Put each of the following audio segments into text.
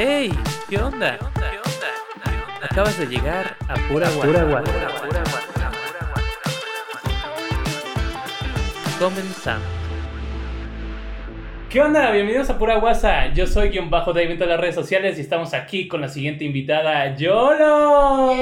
Hey, ¿qué onda? Acabas de llegar a Pura. Comenzamos. ¿Qué onda? Bienvenidos a Pura Guasa. Yo soy guion bajo de en todas las redes sociales y estamos aquí con la siguiente invitada, Yolo.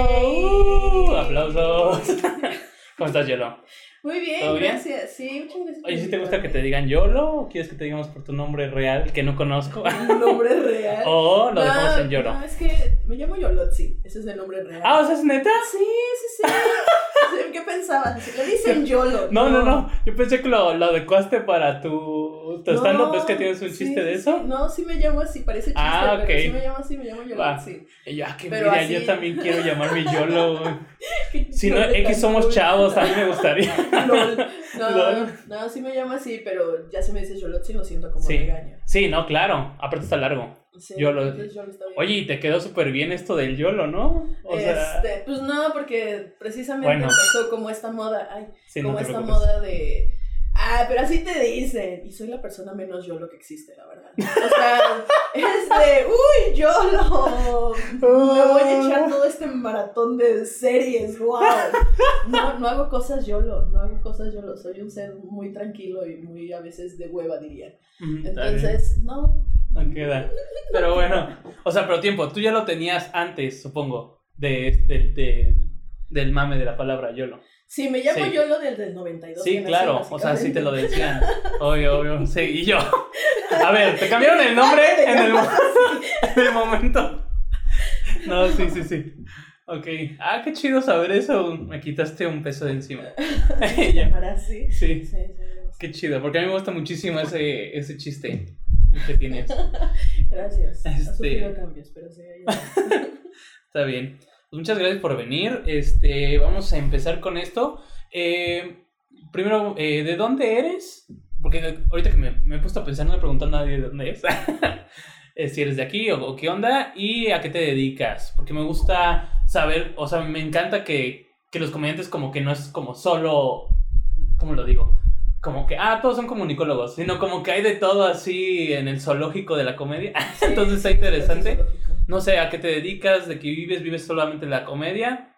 Uh, aplausos. ¿Cómo estás, Yolo? Muy bien, ¿Todo bien? gracias. Sí, muchas gracias. Oye, ¿sí te gusta que te digan Yolo o quieres que te digamos por tu nombre real que no conozco? Un nombre real. o lo dejamos No, en Yolo. No, es que me llamo Yolotzi. Ese es el nombre real. Ah, o sea, ¿es neta? Sí, sí, sí. Sí, ¿Qué pensabas? Le dicen Yolo. No, no, no. Yo pensé que lo, lo adecuaste para tu, tu stand-up. ¿Es que tienes un sí, chiste de sí, eso? sí. No, sí me llamo así, parece chiste, Ah, pero sí me llamo así, me llamo Va. Yolotzi. Y yo, ah, envidia, así- yo también quiero llamarme Yolo. Si no, X somos chavos, a mí me gustaría. Lol. No, Lol. no, sí me llamo así, pero ya si me dices Yolotzi lo siento como Sí. regaño. Sí, no, claro. Aparte está largo. Sí, Yolo. Yolo está. Oye, y te quedó súper bien esto del YOLO, ¿no? O sea, este, pues no, porque precisamente Bueno. empezó como esta moda, ay, sí, no como esta preocupes. moda de, ah, pero así te dicen, y soy la persona menos YOLO que existe, la verdad. O sea, es de, uy, YOLO, me voy a echar todo este maratón de series, wow. No, no hago cosas YOLO, no hago cosas YOLO, soy un ser muy tranquilo y muy a veces de hueva, diría. Entonces, no, No queda. Pero bueno, o sea, pero tiempo, tú ya lo tenías antes, supongo, de, de, de- del mame de la palabra YOLO. Sí, me llamo Sí. YOLO desde el 92. Sí, claro, o sea, sí te lo decían. Obvio, obvio. Sí, y yo. A ver, te cambiaron el nombre en el, mo- en el momento. No, sí, sí, sí. Ok. Ah, qué chido saber eso. Me quitaste un peso de encima. Así. Sí, Sí, sí, qué chido, porque a mí me gusta muchísimo ese, ese chiste que tienes. Gracias. Ha Este- sufrido cambios, pero sí. Está bien. Pues muchas gracias por venir. Este, vamos a empezar con esto. Eh, primero, eh, ¿de dónde eres? Porque ahorita que me, me he puesto a pensar, no le pregunto a nadie de dónde es. Eh, si eres de aquí o, o qué onda y a qué te dedicas. Porque me gusta saber, o sea, me encanta que, que los comediantes como que no es como solo, ¿cómo lo digo? Como que, ah, todos son comunicólogos, sino como que hay de todo así en el zoológico de la comedia. Sí, Entonces está interesante. No sé a qué te dedicas, de qué vives, vives solamente la comedia,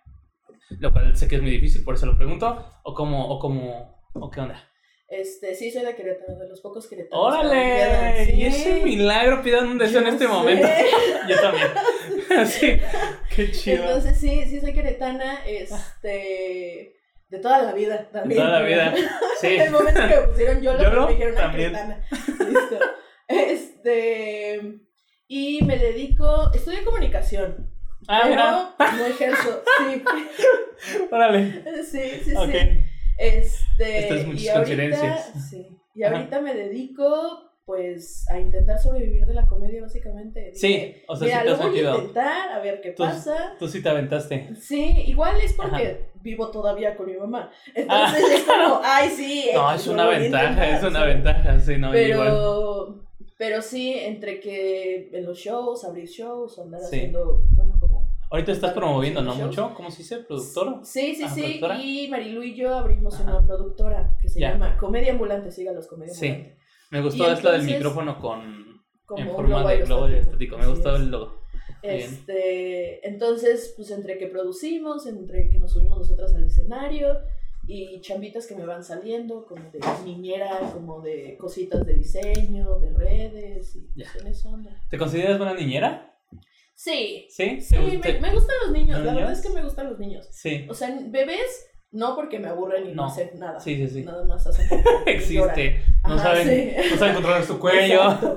lo cual sé que es muy difícil, por eso lo pregunto, o cómo, o cómo, o qué onda. Este, sí, soy de Querétaro, de los pocos queretanos. ¡Órale! sí. Y ese milagro, pidan un deseo en este sé. momento. Yo también. sí, qué chido. Entonces, sí, sí, soy queretana, este. De toda la vida De también. toda la vida. Sí. El momento que me pusieron yo Yolo, me dijeron, también. queretana. Listo. Este. Y me dedico. Estudio comunicación. Ah, pero mira. no ejerzo. Sí. Órale. Sí, sí, sí. Este, Estas muchas y ahorita, coincidencias. sí, y ahorita me dedico pues a intentar sobrevivir de la comedia básicamente. Sí, Dije, o sea, Mira, sí te lo has voy a metido. intentar, a ver qué Tú- pasa. Tú sí te aventaste. Sí, igual es porque vivo todavía con mi mamá. Entonces Ah. es como, ay, sí. No, X, es lo una ventaja, intentar", es una ventaja, sí, no, igual. Pero, sí, entre que en los shows, abrir shows, o andar Sí. haciendo, bueno, como... Ahorita estás promoviendo, ¿no? shows. Mucho, ¿cómo se dice? ¿Productor? Sí, sí, Ah, sí. ¿productora? Y Marilu y yo abrimos Ajá. una productora que se Ya. llama Comedia Ambulante. Sígalos, Comedia Sí. Ambulante. Me gustó Y esto del micrófono con Como en forma de globo aerostático. Me Así gustó es. el logo. Este, entonces, pues entre que producimos, entre que nos subimos nosotras al escenario y chambitas que me van saliendo, como de niñera, como de cositas de diseño, de redes y pues, en eso anda. ¿Te consideras buena niñera? Sí, ¿Sí? sí, ¿Te me, me gustan los niños, ¿Los la verdad es que me gustan los niños. Sí, O sea, bebés, no porque me aburren y no, No. hacen nada. sí, sí, sí. Nada más hacen. Existe. No saben, sí. no saben controlar su cuello. Exacto.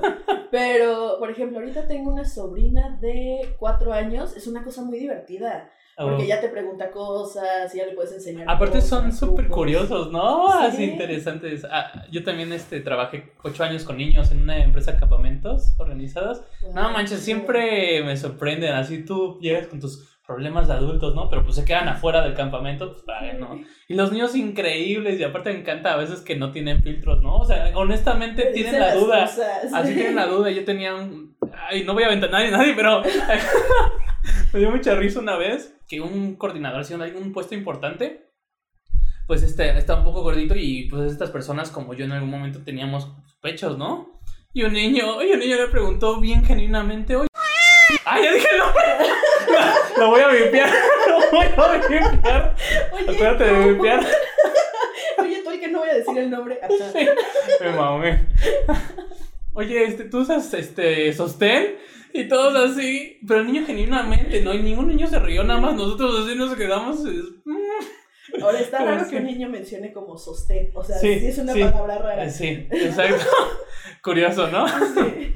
Pero, por ejemplo, ahorita tengo una sobrina de cuatro años. Es una cosa muy divertida. Porque Oh. ya te pregunta cosas y ya le puedes enseñar. Aparte son cosas, súper trucos. curiosos, ¿no? Sí. Así interesantes. Ah, yo también este, trabajé ocho años con niños en una empresa de campamentos organizados. No manches, siempre me sorprenden. Así tú llegas con tus problemas de adultos, ¿no? Pero pues se quedan afuera del campamento, pues para ¿no? Y los niños increíbles, y aparte me encanta a veces que no tienen filtros, ¿no? O sea, honestamente Te tienen la duda. cosas. Así tienen la duda. Yo tenía un. Ay, no voy a aventar a nadie, nadie, pero. me dio mucha risa una vez que un coordinador haciendo algún puesto importante. Pues este, está un poco gordito y pues estas personas como yo en algún momento teníamos pechos, ¿no? Y un niño, y un niño le preguntó bien genuinamente, oye, ¡Ah, ya dije el nombre! Lo voy a vipiar. Lo voy a vipiar. Oye, Acuérdate de vipiar. Oye, tú el que no voy a decir el nombre. Ajá. Me mamé. Oye, este, tú usas este sostén y todos así, pero el niño genuinamente, ¿no? Y ningún niño se rió, nada más nosotros así nos quedamos. es- mm. Ahora está raro que un niño mencione como sostén. O sea, Sí, sí, es una sí. palabra rara. Sí, exacto. Curioso, ¿no? Sí.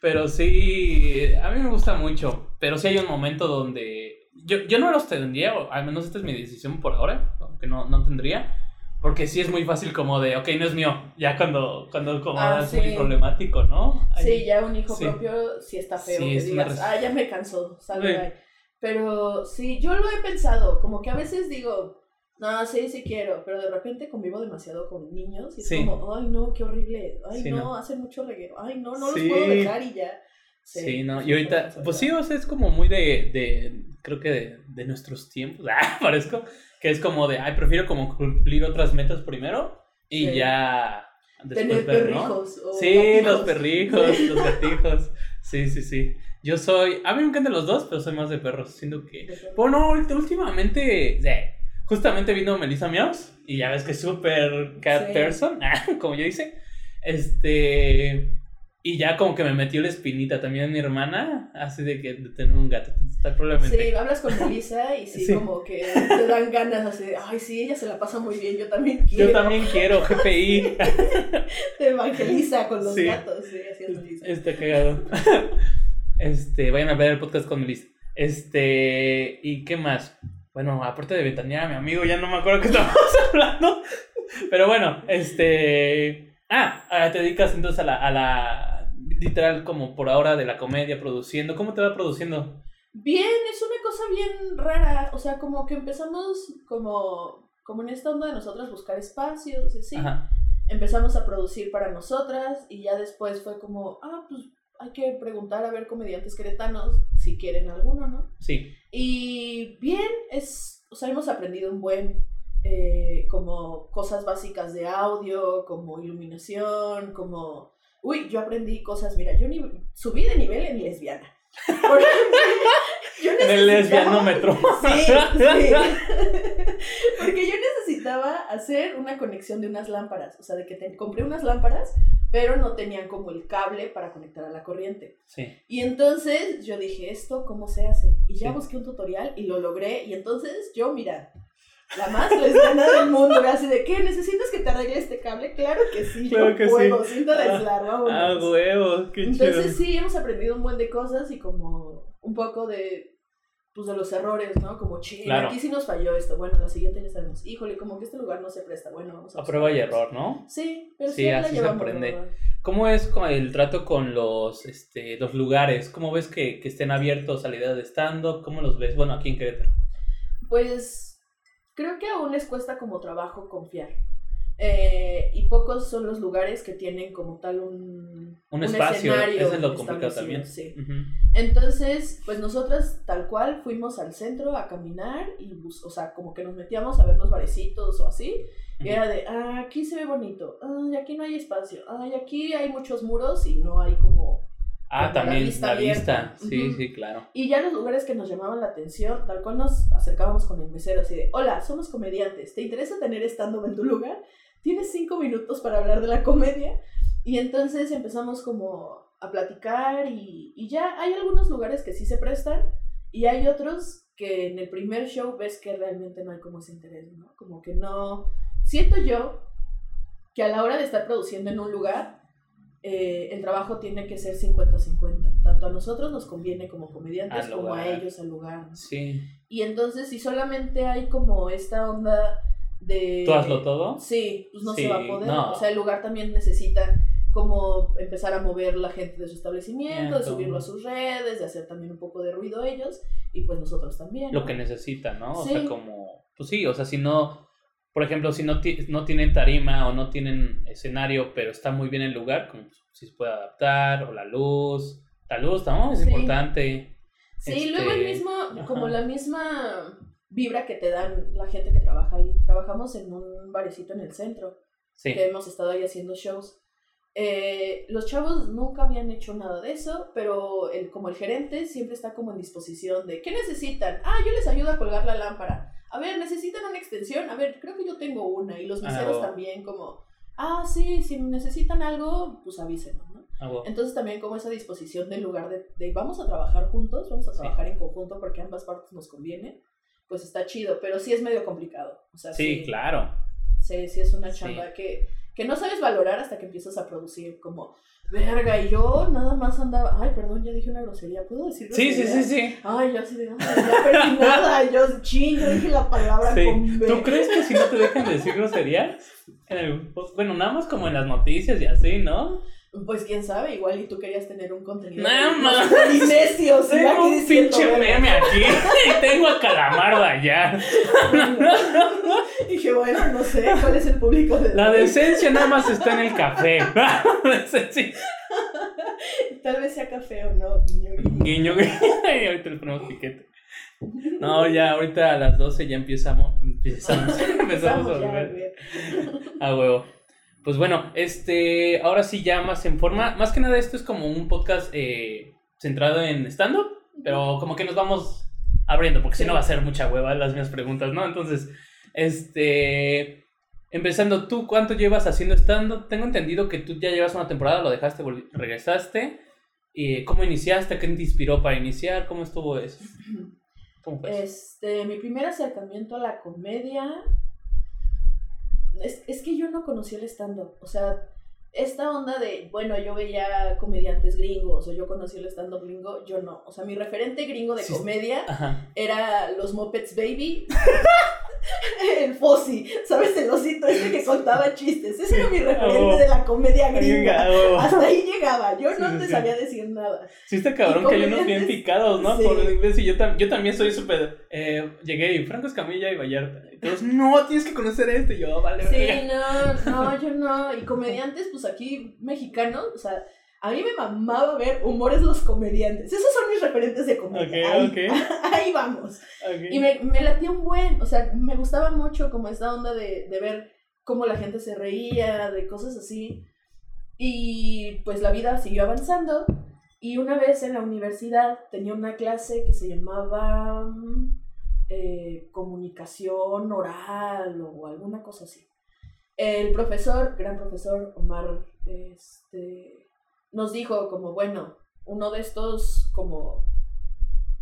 Pero sí, a mí me gusta mucho. Pero sí hay un momento donde yo, yo no los tendría, o al menos esta es mi decisión por ahora, aunque no, no tendría. Porque sí es muy fácil como de, ok, no es mío. Ya cuando, cuando como Ah, es sí. muy problemático, ¿no? Ay, Sí, ya un hijo Sí. propio sí está feo Sí, que es digas, ah, ya me cansó, salve ahí". Pero sí, yo lo he pensado, como que a veces digo, no, sí, sí quiero, pero de repente convivo demasiado con niños y es como, ay, no, qué horrible, ay, no, no. hacen mucho reguero, ay, no, no los puedo dejar y ya. Sí, no, sí, y ahorita, pues sí. sí, o sea, es como muy de, de creo que de, de nuestros tiempos, ah, parezco, que es como de, ay, prefiero como cumplir otras metas primero y Sí. ya después Tener ver, ¿no? perrijos. o Sí, gatijos. los perrijos, los gatijos, sí, sí, sí. Yo soy, a mí me encantan los dos, pero soy más de perros, siento que... Bueno, últimamente, sí, justamente vino Melissa Meows y ya ves que es súper cat Sí. person, como yo dice. Este. Y ya como que me metió la espinita también mi hermana, así de que de tener un gato. Está probablemente. Sí, hablas con Melissa y sí, Sí. como que te dan ganas así de, ay, sí, ella se la pasa muy bien, yo también quiero. Yo también quiero GPI. Te evangeliza con los Sí. gatos, sí, así es Melissa. Está cagado. Este, vayan a ver el podcast con Melissa. Este, ¿y qué más? Bueno, aparte de ventanear mi amigo, ya no me acuerdo qué estábamos hablando. Pero bueno, este. Ah, ah, te dedicas entonces a la, a la. Literal, como por ahora de la comedia, produciendo. ¿Cómo te va produciendo? Bien, es una cosa bien rara, o sea, como que empezamos como, como en esta onda de nosotras buscar espacios y así. Ajá. Empezamos a producir para nosotras y ya después fue como, ah, pues hay que preguntar a ver comediantes queretanos si quieren alguno, ¿no? Sí. Y bien, es, o sea, hemos aprendido un buen, eh, como cosas básicas de audio, como iluminación, como, uy, yo aprendí cosas, mira, yo ni, subí de nivel en lesbiana. Yo En el lesbianómetro. Sí, sí. Porque yo necesitaba hacer una conexión de unas lámparas, o sea, de que te, compré unas lámparas, pero no tenían como el cable para conectar a la corriente. Sí. Y entonces yo dije, ¿esto cómo se hace? Y ya Sí. busqué un tutorial y lo logré. Y entonces yo, mira, la más lesbiana del mundo, así de, ¿qué? ¿Necesitas que te arregle este cable? Claro que sí, Claro yo que puedo, sí. Ah, aislar, Ah, vámonos. huevo, qué chido. Entonces sí, hemos aprendido un buen de cosas y como un poco de, pues de los errores, ¿no? Como, chile, Claro. aquí sí nos falló esto, bueno, la siguiente ya sabemos, híjole, como que este lugar no se presta, bueno, vamos a... A prueba y buscar otros". error, ¿no? Sí, pero Sí, así se aprende. ¿Cómo es con el trato con los, este, los lugares? ¿Cómo ves que, que estén abiertos a la idea de stand-up? ¿Cómo los ves? Bueno, aquí en Querétaro. Pues creo que aún les cuesta como trabajo confiar. Eh, y pocos son los lugares que tienen como tal un, Un espacio, escenario eso es lo complicado también. sí. Entonces, pues nosotras tal cual fuimos al centro a caminar y, o sea, como que nos metíamos a ver los barecitos o así. Y era de, ah, aquí se ve bonito, ah, y aquí no hay espacio, ah, y aquí hay muchos muros y no hay como... Ah, la también, vista la vista. Sí, sí, claro. Y ya los lugares que nos llamaban la atención, tal cual nos acercábamos con el mesero así de, hola, somos comediantes, ¿te interesa tener stand-up en tu lugar? ¿Tienes cinco minutos para hablar de la comedia? Y entonces empezamos como a platicar y, y ya hay algunos lugares que sí se prestan y hay otros que en el primer show ves que realmente no hay como ese interés, ¿no? Como que no... Siento yo que a la hora de estar produciendo en un lugar, eh, el trabajo tiene que ser 50-50. Tanto a nosotros nos conviene como comediantes como a ellos al lugar. ¿no? Sí. Y entonces, si solamente hay como esta onda de... ¿Tú hazlo todo? Sí, pues no Sí, se va a poder. no. O sea, el lugar también necesita como empezar a mover la gente de su establecimiento, de subirlo a sus redes, de hacer también un poco de ruido ellos y pues nosotros también. Lo ¿no? que necesitan, ¿no? O Sí. sea, como... Pues sí, o sea, si no... Por ejemplo, si no, no tienen tarima o no tienen escenario, pero está muy bien el lugar, como si se puede adaptar, o la luz. La luz, ¿no? Es Sí. importante. Sí, Este, luego el mismo, ajá. como la misma vibra que te dan la gente que trabaja ahí. Trabajamos en un barecito en el centro, Sí. que hemos estado ahí haciendo shows. Eh, los chavos nunca habían hecho nada de eso, pero el, como el gerente siempre está como en disposición de, ¿qué necesitan? Ah, yo les ayudo a colgar la lámpara. A ver, ¿necesitan una extensión? A ver, creo que yo tengo una. Y los Ah, meseros oh. también como, ah, sí, si necesitan algo, pues avísenos, ¿no? Ah. Entonces también como esa disposición del lugar de, de vamos a trabajar juntos, vamos a Sí. trabajar en conjunto porque ambas partes nos conviene, pues está chido, pero sí es medio complicado. O sea, Sí, claro. Sí, sí es una Sí. chamba que, que no sabes valorar hasta que empiezas a producir como, verga, y yo nada más andaba, ay, perdón, ya dije una grosería, ¿puedo decir Sí, sí, sí, sí. Ay, yo así de, ay, ya perdí nada, yo, ching, yo dije la palabra Sí. con B. ¿Tú crees que si no te dejan de decir groserías? En el- pues, bueno, nada más como en las noticias y así, ¿no? Pues quién sabe, igual y tú querías tener un contenido. Ma. Polinesios, y Tengo un diciendo, pinche meme aquí y tengo a Calamardo allá. Dije, bueno, no sé, ¿cuál es el público de La decencia nada más está en el café. Tal vez sea café o no, guiño, guiño. Guiño, guiño. Y ahorita le ponemos piquete. No, ya ahorita a las 12 ya empezamos. Empezamos, empezamos a volver. ver. A huevo. Pues bueno, este, ahora sí ya más en forma. Más que nada esto es como un podcast eh, centrado en stand-up, pero como que nos vamos abriendo, porque si no va a ser mucha hueva las mismas preguntas, ¿no? Entonces, este, empezando tú, ¿cuánto llevas haciendo stand-up? Tengo entendido que tú ya llevas una temporada, lo dejaste, regresaste. Y ¿Cómo iniciaste? ¿Qué te inspiró para iniciar? ¿Cómo estuvo eso? ¿Cómo fue? eso? Este, mi primer acercamiento a la comedia. Es, es que yo no conocía el stand-up. O sea, esta onda de, bueno, yo veía comediantes gringos o yo conocí el stand-up gringo, yo no. O sea, mi referente gringo de Sí. comedia Ajá. era los Muppets Baby. el Fossi, ¿sabes? El osito este que contaba chistes. Ese era mi referente Oh. de la comedia gringa. Hasta ahí llegaba. Yo no sí, te sí. sabía decir nada. Sí, está cabrón que hay unos bien picados, ¿no? Sí. Por inglés, y yo, tam- yo también soy súper. Eh, llegué y Franco Escamilla y Vallarta. Todos, no, tienes que conocer este. Yo, "Ah, vale, Sí, verga". no, no, yo no. Y comediantes, pues aquí mexicanos, o sea, a mí me mamaba ver humores los comediantes. Esos son mis referentes de comedia. ahí, vamos. Y me, me latía un buen, o sea, me gustaba mucho como esta onda de, de ver cómo la gente se reía, de cosas así. Y pues la vida siguió avanzando. Y una vez en la universidad tenía una clase que se llamaba mm, eh, comunicación oral o alguna cosa así. El profesor, gran profesor Omar, este, nos dijo como, bueno, uno de estos como,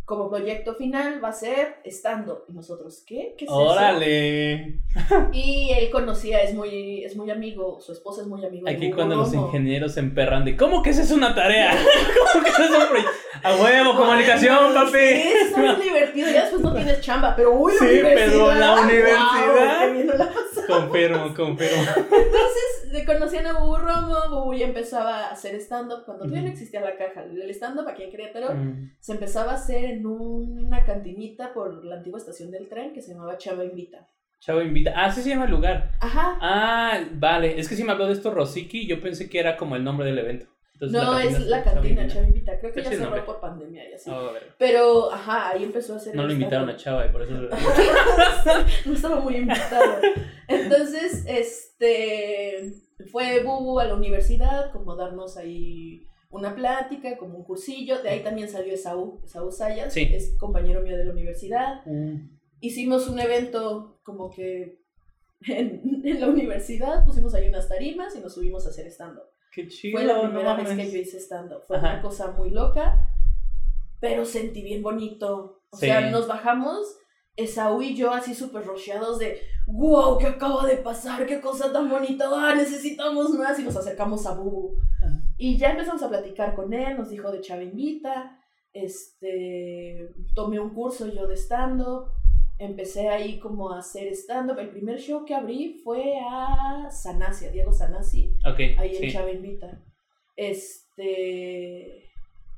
como proyecto final va a ser stand-up. Y nosotros, ¿qué? ¿Qué es eso? Órale. Y él conocía, es muy, es muy amigo, su esposa es muy amigo. Aquí cuando los ingenieros se emperran de, ¿cómo que esa es una tarea? ¿Cómo que eso es un proyecto? A huevo, comunicación, papi. Sí, está bien divertido. Ya después no tienes chamba, pero uy, la Sí, universidad. pero la universidad. qué bien nos la pasamos. Confirmo, confirmo. Entonces le conocían a Bubu Romo, Bubu ya empezaba a hacer stand-up cuando todavía no Ujú. existía la caja. El stand-up aquí en Querétaro se empezaba a hacer en una cantinita por la antigua estación del tren que se llamaba Chava Invita. Chavo invita. Ah, sí se llama el lugar. Ajá. Ah, vale. Es que si me habló de esto Rosiki, yo pensé que era como el nombre del evento. Entonces, no, es la cantina. Chava Invita. Creo que ya cerró por pandemia y así. Pero, ajá, ahí empezó a hacer No lo invitaron a. Chava y por eso. no estaba muy invitado. Entonces, este, fue Bubu a la universidad, como darnos ahí una plática, como un cursillo. De ahí también salió Esaú, Esaú Sayas, Sí. es compañero mío de la universidad. Mm. Hicimos un evento como que en, en la universidad, pusimos ahí unas tarimas y nos subimos a hacer stand-up. Qué chido. Fue la no primera vez mames. que yo hice stand-up. Fue Ajá. una cosa muy loca, pero sentí bien bonito. O Sí. sea, nos bajamos, Esaú y yo así súper rocheados de, wow, ¿qué acaba de pasar? ¿Qué cosa tan bonita? Ah, necesitamos más. Y nos acercamos a Bubu. Ajá. Y ya empezamos a platicar con él, nos dijo de Chavimbita, este, tomé un curso yo de stand-up, empecé ahí como a hacer stand-up. El primer show que abrí fue a Sanasi, a Diego Sanasi Ok. ahí en sí. Chava Invita. Este.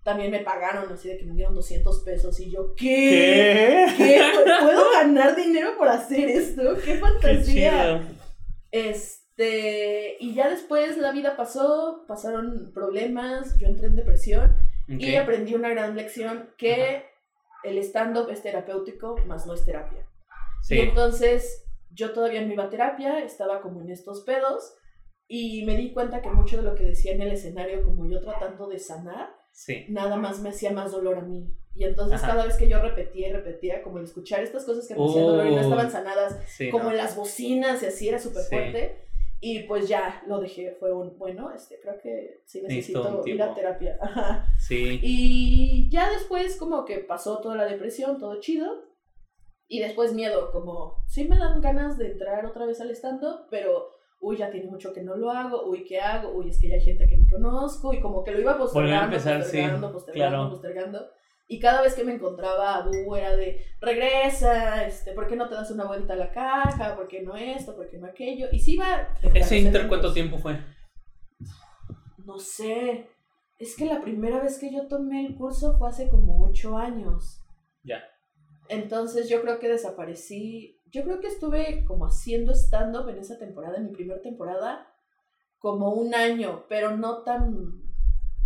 También me pagaron así de que me dieron 200 pesos y yo, ¿qué? ¿Qué? ¿Qué? ¿Puedo ganar dinero por hacer esto? ¡Qué fantasía! Este. Y ya después la vida pasó, pasaron problemas, yo entré en depresión y aprendí una gran lección que el stand-up es terapéutico, más no es terapia. Y Sí. entonces yo todavía no iba a terapia, estaba como en estos pedos. Y me di cuenta que mucho de lo que decía en el escenario, como yo tratando de sanar, Sí. nada más me hacía más dolor a mí. Y entonces Ajá. cada vez que yo repetía y repetía, como el escuchar estas cosas que me hacían dolor y no Uh. estaban sanadas, Sí, como no. en las bocinas y así era súper fuerte. Y pues ya lo dejé, fue un, bueno, este, creo que sí Necesito ir a terapia. Ajá. Sí. Y ya después como que pasó toda la depresión, todo chido. Y después miedo, como sí me dan ganas de entrar otra vez al stand-up, pero uy, ya tiene mucho que no lo hago, uy, ¿qué hago? Uy, es que ya hay gente que ni conozco y como que lo iba a postergando, sí, postergando, postergando, claro. postergando. Y cada vez que me encontraba a Bu era de, regresa, este, ¿por qué no te das una vuelta a la caja? ¿Por qué no esto? ¿Por qué no aquello? Y sí iba... ¿Ese inter cuánto tiempo fue? No sé. Es que la primera vez que yo tomé el curso fue hace como ocho años. Ya. Entonces yo creo que desaparecí. Yo creo que estuve como haciendo stand-up en esa temporada, en mi primera temporada, como un año, pero no tan,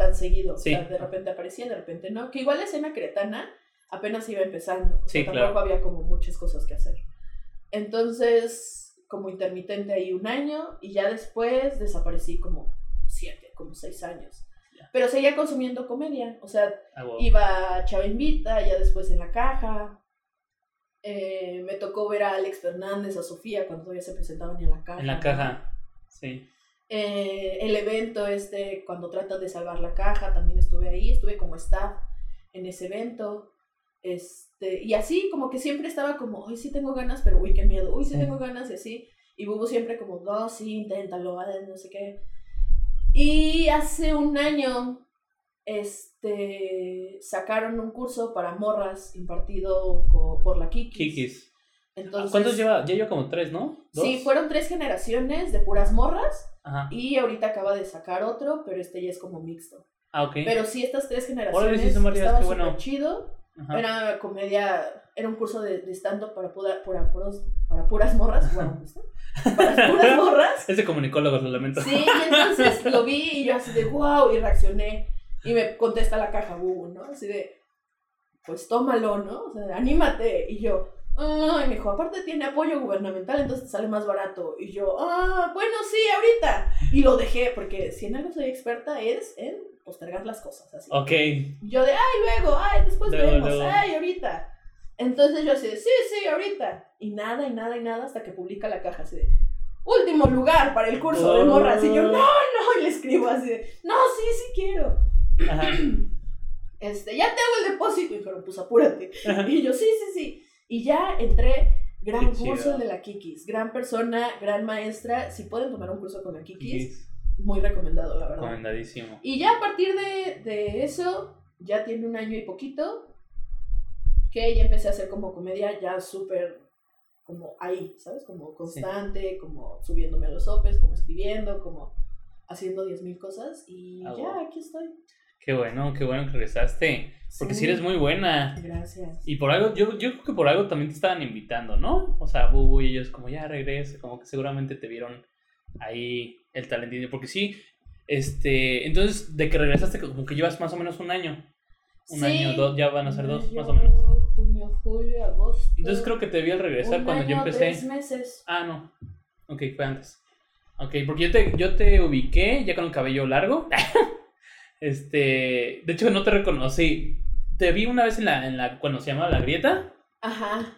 tan seguido. Sí. O sea, de repente aparecía, de repente no. Que igual la escena cretana apenas iba empezando. O sea, Sí, tampoco claro. había como muchas cosas que hacer. Entonces, como intermitente ahí un año y ya después desaparecí como siete, como seis años. Pero seguía consumiendo comedia. O sea, Ah, wow. Iba a Chava Invita, ya después en la caja. Eh, me tocó ver a Alex Fernández, a Sofía, cuando todavía se presentaban en la caja. En la caja. Sí. Eh, el evento este, cuando tratan de salvar la caja, también estuve ahí, estuve como staff en ese evento. Este, y así, como que siempre estaba como, hoy sí tengo ganas, pero uy, qué miedo, uy, sí Sí. tengo ganas, y así. Y Bubu siempre como, no, sí, inténtalo, ah, no sé qué. Y hace un año, este, sacaron un curso para morras impartido por la Kikis. Kikis. Entonces, ¿Cuántos lleva? Ya lleva como tres, ¿no? ¿Dos? Sí, fueron tres generaciones de puras morras. Ajá. Y ahorita acaba de sacar otro, pero este ya es como mixto. Ah, ok. Pero sí, estas tres generaciones estaba súper bueno. chido. Ajá. Era comedia, era un curso de, de stand-up para, pura- para, puros- para puras morras. Wow, ¿viste? Para puras morras. Es de comunicólogos, lo lamento. Sí, y entonces lo vi y yo así de wow, y reaccioné. Y me contesta la caja, uh, ¿no? Así de, pues tómalo, ¿no? O sea, anímate. Y yo, ay, me dijo, aparte tiene apoyo gubernamental, entonces te sale más barato. Y yo, ah, bueno, sí, ahorita. Y lo dejé, porque si en algo soy experta es en postergar las cosas, así. Ok. Yo de, ay, luego, ay, después Luego, vemos, luego. ay, ahorita. Entonces yo así de, sí, sí, ahorita. Y nada, y nada, y nada, hasta que publica la caja así de, último lugar para el curso de morras. Y yo, no, no, y le escribo así de, no, sí, sí quiero. Ajá. Este, ya te hago el depósito. Y dijeron, pues apúrate. Ajá. Y yo, sí, sí, sí. Y ya entré, gran Qué curso chido. de la Kikis, gran persona, gran maestra. Si pueden tomar un curso con la Kikis, Kikis. muy recomendado, la verdad. Recomendadísimo. Y ya a partir de, de eso, ya tiene un año y poquito, que ya empecé a hacer como comedia ya súper como ahí, ¿sabes? Como constante, como subiéndome a los sopes, como escribiendo, como haciendo 10.000 cosas y Ah, ya wow. aquí estoy. Qué bueno, qué bueno que regresaste. Porque sí Sí. eres muy buena. Gracias. Y por algo, yo, yo creo que por algo también te estaban invitando, ¿no? O sea, Bubu y ellos como ya regrese, como que seguramente te vieron ahí el talentillo. Porque sí, este, entonces de que regresaste como que llevas más o menos un año. Un Sí. año, dos, ya van a ser dos, Mayo, más o menos. Junio, julio, agosto. Entonces creo que te vi al regresar un cuando yo empecé. tres meses. Ah, no. Ok, fue antes. Ok, porque yo te, yo te ubiqué ya con el cabello largo. este, de hecho no te reconocí. Te vi una vez en la, en la, cuando se llamaba La Grieta. Ajá.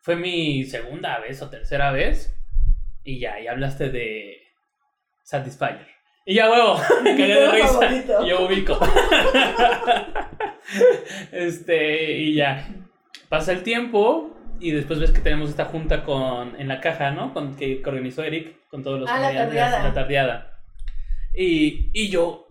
Fue mi segunda vez o tercera vez. Y ya, y hablaste de Satisfyer. Y ya, huevo, me cagué de risa. Yo ubico. este, y ya. Pasa el tiempo y después ves que tenemos esta junta con en la caja, ¿no? Con, que, que organizó Eric con todos los Ah, la comediantes, tardeada. la tardeada. Y, y yo.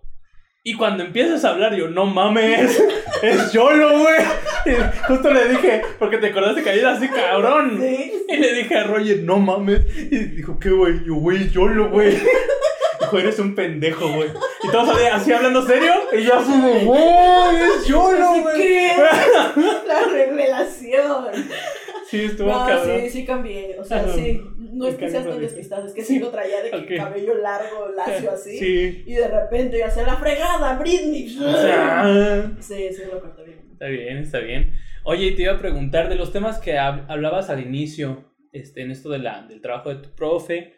Y cuando empiezas a hablar, yo, no mames, es Yolo, güey. Justo le dije, porque te acordaste que ayer así, cabrón. Y le dije a Roger, no mames. Y dijo, ¿qué, güey? Yo, güey, Yolo, güey. Dijo, eres un pendejo, güey. Y todos así, así hablando serio. Y yo así, como, güey, es Yolo, güey. la revelación. Sí, estuvo No, cabrón. sí, sí cambié. O sea, sí. No es que seas tan de despistado, es que Sí. sí lo traía de que Ok. cabello largo, lacio así. Sí. Y de repente ya se la fregada, Britney. O sea, Sí, sí, lo corté bien. Está bien, está bien. Oye, te iba a preguntar de los temas que hab- hablabas al inicio, este, en esto de la, del trabajo de tu profe.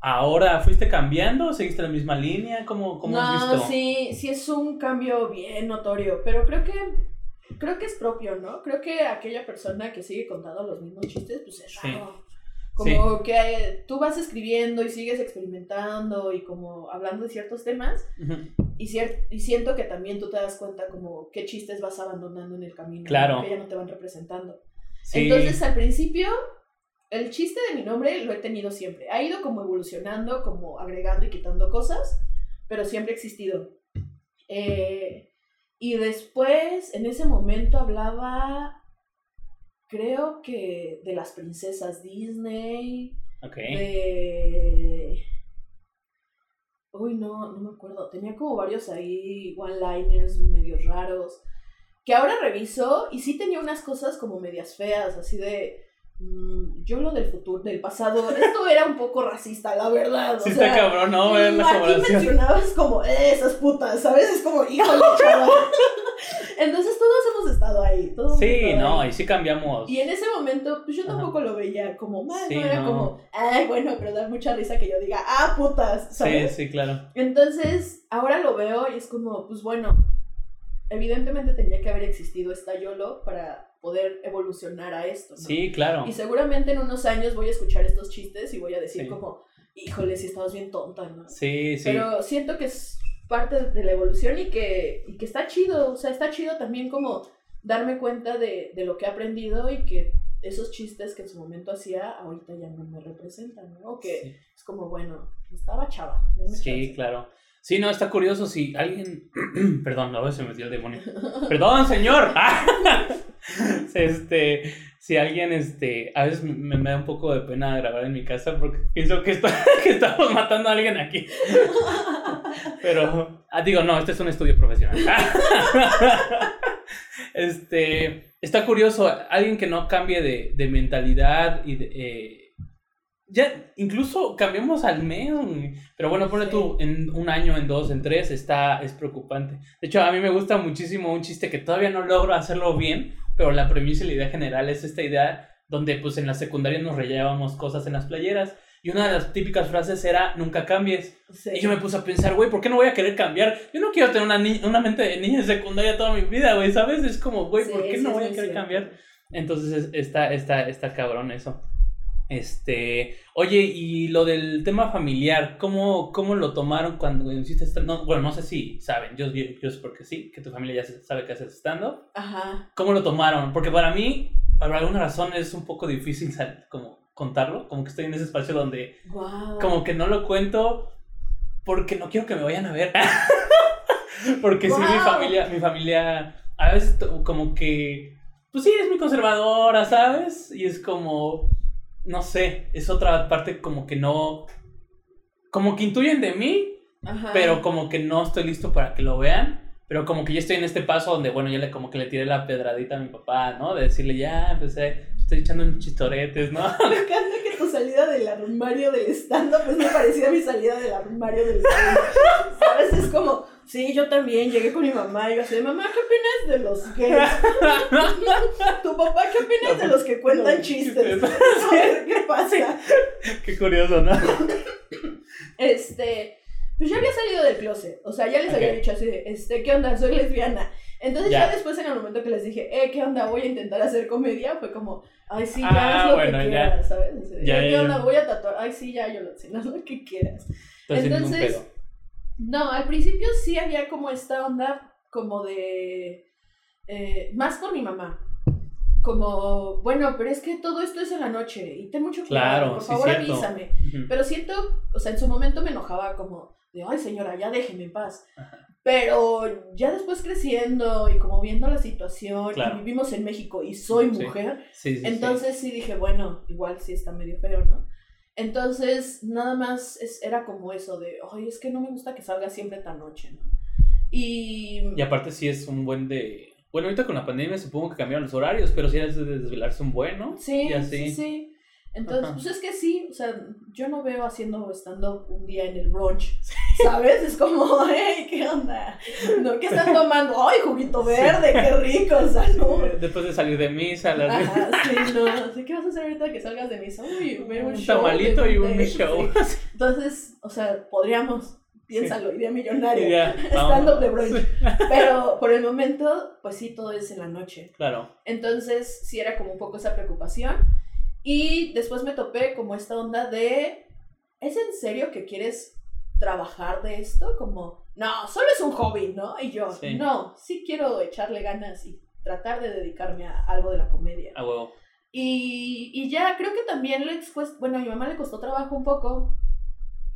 ahora fuiste cambiando, seguiste la misma línea, ¿cómo, cómo has No, visto? sí, sí es un cambio bien notorio, pero creo que creo que es propio, ¿no? Creo que aquella persona que sigue contando los mismos chistes, pues es Sí. raro. Como que eh, tú vas escribiendo y sigues experimentando y como hablando de ciertos temas Ujú. y, cier- y siento que también tú te das cuenta como qué chistes vas abandonando en el camino, ¿no? Claro. que ya no te van representando. Sí, Entonces al principio el chiste de mi nombre lo he tenido siempre. Ha ido como evolucionando, como agregando y quitando cosas, pero siempre ha existido. Eh, y después, en ese momento hablaba, creo que de las princesas Disney, ok. de... Uy, no, no me acuerdo. Tenía como varios ahí, one-liners medio raros. Que ahora reviso y sí tenía unas cosas como medias feas, así de... mm, yo lo del futuro, del pasado, esto era un poco racista, la verdad. o Sí sea, está cabrón, ¿no? Aquí mencionabas como, eh, esas putas, ¿sabes? Es como, híjole, chaval. Entonces todos hemos estado ahí. Todos Sí, estado no, ahí. y sí cambiamos. Y en ese momento, pues yo Ajá. tampoco lo veía como mal, Sí, no era no. como, ay, bueno, pero da mucha risa que yo diga, ah, putas, Sí, sí, claro. Entonces, ahora lo veo y es como, pues bueno, evidentemente tenía que haber existido esta YOLO para poder evolucionar a esto, ¿no? Sí, claro. Y seguramente en unos años voy a escuchar estos chistes y voy a decir Sí. como, híjole, si estabas bien tonta, ¿no? Sí, sí. Pero siento que es parte de la evolución y que, y que está chido, o sea, está chido también como darme cuenta de, de lo que he aprendido y que esos chistes que en su momento hacía, ahorita ya no me representan, ¿no? O que Sí. es como, bueno, estaba chava. Sí, chance. claro. Sí, no, está curioso si alguien... Perdón, veces se me metió el demonio. Perdón, señor. este, si alguien, este, a veces me, da un poco de pena grabar en mi casa porque pienso que estamos matando a alguien aquí. Pero, ah, digo, no, este es un estudio profesional. Este, está curioso, alguien que no cambie de, de mentalidad y de... eh, ya, incluso cambiamos al mes, pero bueno, ponle Sí. tú, en un año, en dos, en tres, está, es preocupante. De hecho, a mí me gusta muchísimo un chiste que todavía no logro hacerlo bien, pero la premisa y la idea general es esta idea donde pues en la secundaria nos rellevábamos cosas en las playeras y una de las típicas frases era nunca cambies. Sí. Y yo me puse a pensar, güey, ¿por qué no voy a querer cambiar? Yo no quiero tener una, ni- una mente de niña de secundaria toda mi vida, güey, ¿sabes? Es como, güey, ¿por Sí, qué no voy a querer cierto. cambiar? Entonces es- está, está, está cabrón eso. Este, oye, y lo del tema familiar, ¿cómo, cómo lo tomaron cuando hiciste no, Bueno, no sé si saben, yo, yo, yo sé porque sí, que tu familia ya sabe que haces estando. Ajá. ¿Cómo lo tomaron? Porque para mí, por alguna razón, es un poco difícil como contarlo, como que estoy en ese espacio donde Wow. como que no lo cuento porque no quiero que me vayan a ver. porque sí, mi familia, mi familia, a veces como que, pues sí, es muy conservadora, ¿sabes? Y es como, no sé, es otra parte como que no, como que intuyen de mí, Ajá. pero como que no estoy listo para que lo vean. Pero como que ya estoy en este paso donde, bueno, ya le como que le tiré la pedradita a mi papá, ¿no? De decirle, ya, empecé, estoy echando unos chistoretes, ¿no? Me encanta que tu salida del armario del stand-up es muy parecida a mi salida del armario del stand ¿Sabes? Es como, sí, yo también llegué con mi mamá y yo así, mamá, ¿qué opinas de los gays? tu papá, ¿qué opinas de los que cuentan chistes? ¿Qué pasa? Qué curioso, ¿no? Este, pues ya había salido del closet, o sea, ya les había dicho así de, este, ¿qué onda? Soy lesbiana. Entonces ya. Ya. después en el momento que les dije, eh, ¿qué onda? Voy a intentar hacer comedia, fue como, ay, sí, ya Ah, haz lo bueno, que ya. quieras, ¿sabes? Así de, Ya, "Eh. Voy a tatuar, ay, sí, ya, yo lo sé, haz lo que quieras. Entonces. No, al principio sí había como esta onda como de, eh, más con mi mamá. Como, bueno, pero es que todo esto es en la noche y ten mucho cuidado, Claro, por favor avísame. Pero siento, o sea, en su momento me enojaba como de, ay señora, ya déjeme en paz. Ajá. Pero ya después creciendo y como viendo la situación, Claro. y vivimos en México y soy Sí. mujer, Sí, sí, sí. entonces sí dije, bueno, igual sí está medio feo, ¿no? Entonces, nada más es, era como eso de, ay, es que no me gusta que salga siempre tan noche, ¿no? Y... Y aparte sí es un buen de... Bueno, ahorita con la pandemia supongo que cambiaron los horarios, pero sí es de desvelarse un buen, ¿no? Sí, sí, sí. Entonces, Ajá. pues es que sí, o sea, yo no veo haciendo estando un día en el brunch. ¿Sabes? Es como, hey, ¿qué onda? ¿No? ¿Qué están tomando? ¡Ay, juguito verde! ¡Qué rico! Salud. Después de salir de misa, las Ajá, sí, no. Así, ¿Qué vas a hacer ahorita que salgas de misa? Uy, ver un, un show. tamalito de- y un de- show. sí. Entonces, o sea, podríamos, piénsalo, idea Y millonaria. ya, Stand-up de brunch. Pero por el momento, pues sí, todo es en la noche. Claro. Entonces, sí era como un poco esa preocupación. Y después me topé como esta onda de, ¿es en serio que quieres trabajar de esto? Como, no, solo es un hobby, ¿no? Y yo, Sí. no, sí quiero echarle ganas y tratar de dedicarme a algo de la comedia. Y, y ya creo que también le cuesta, bueno, a mi mamá le costó trabajo un poco,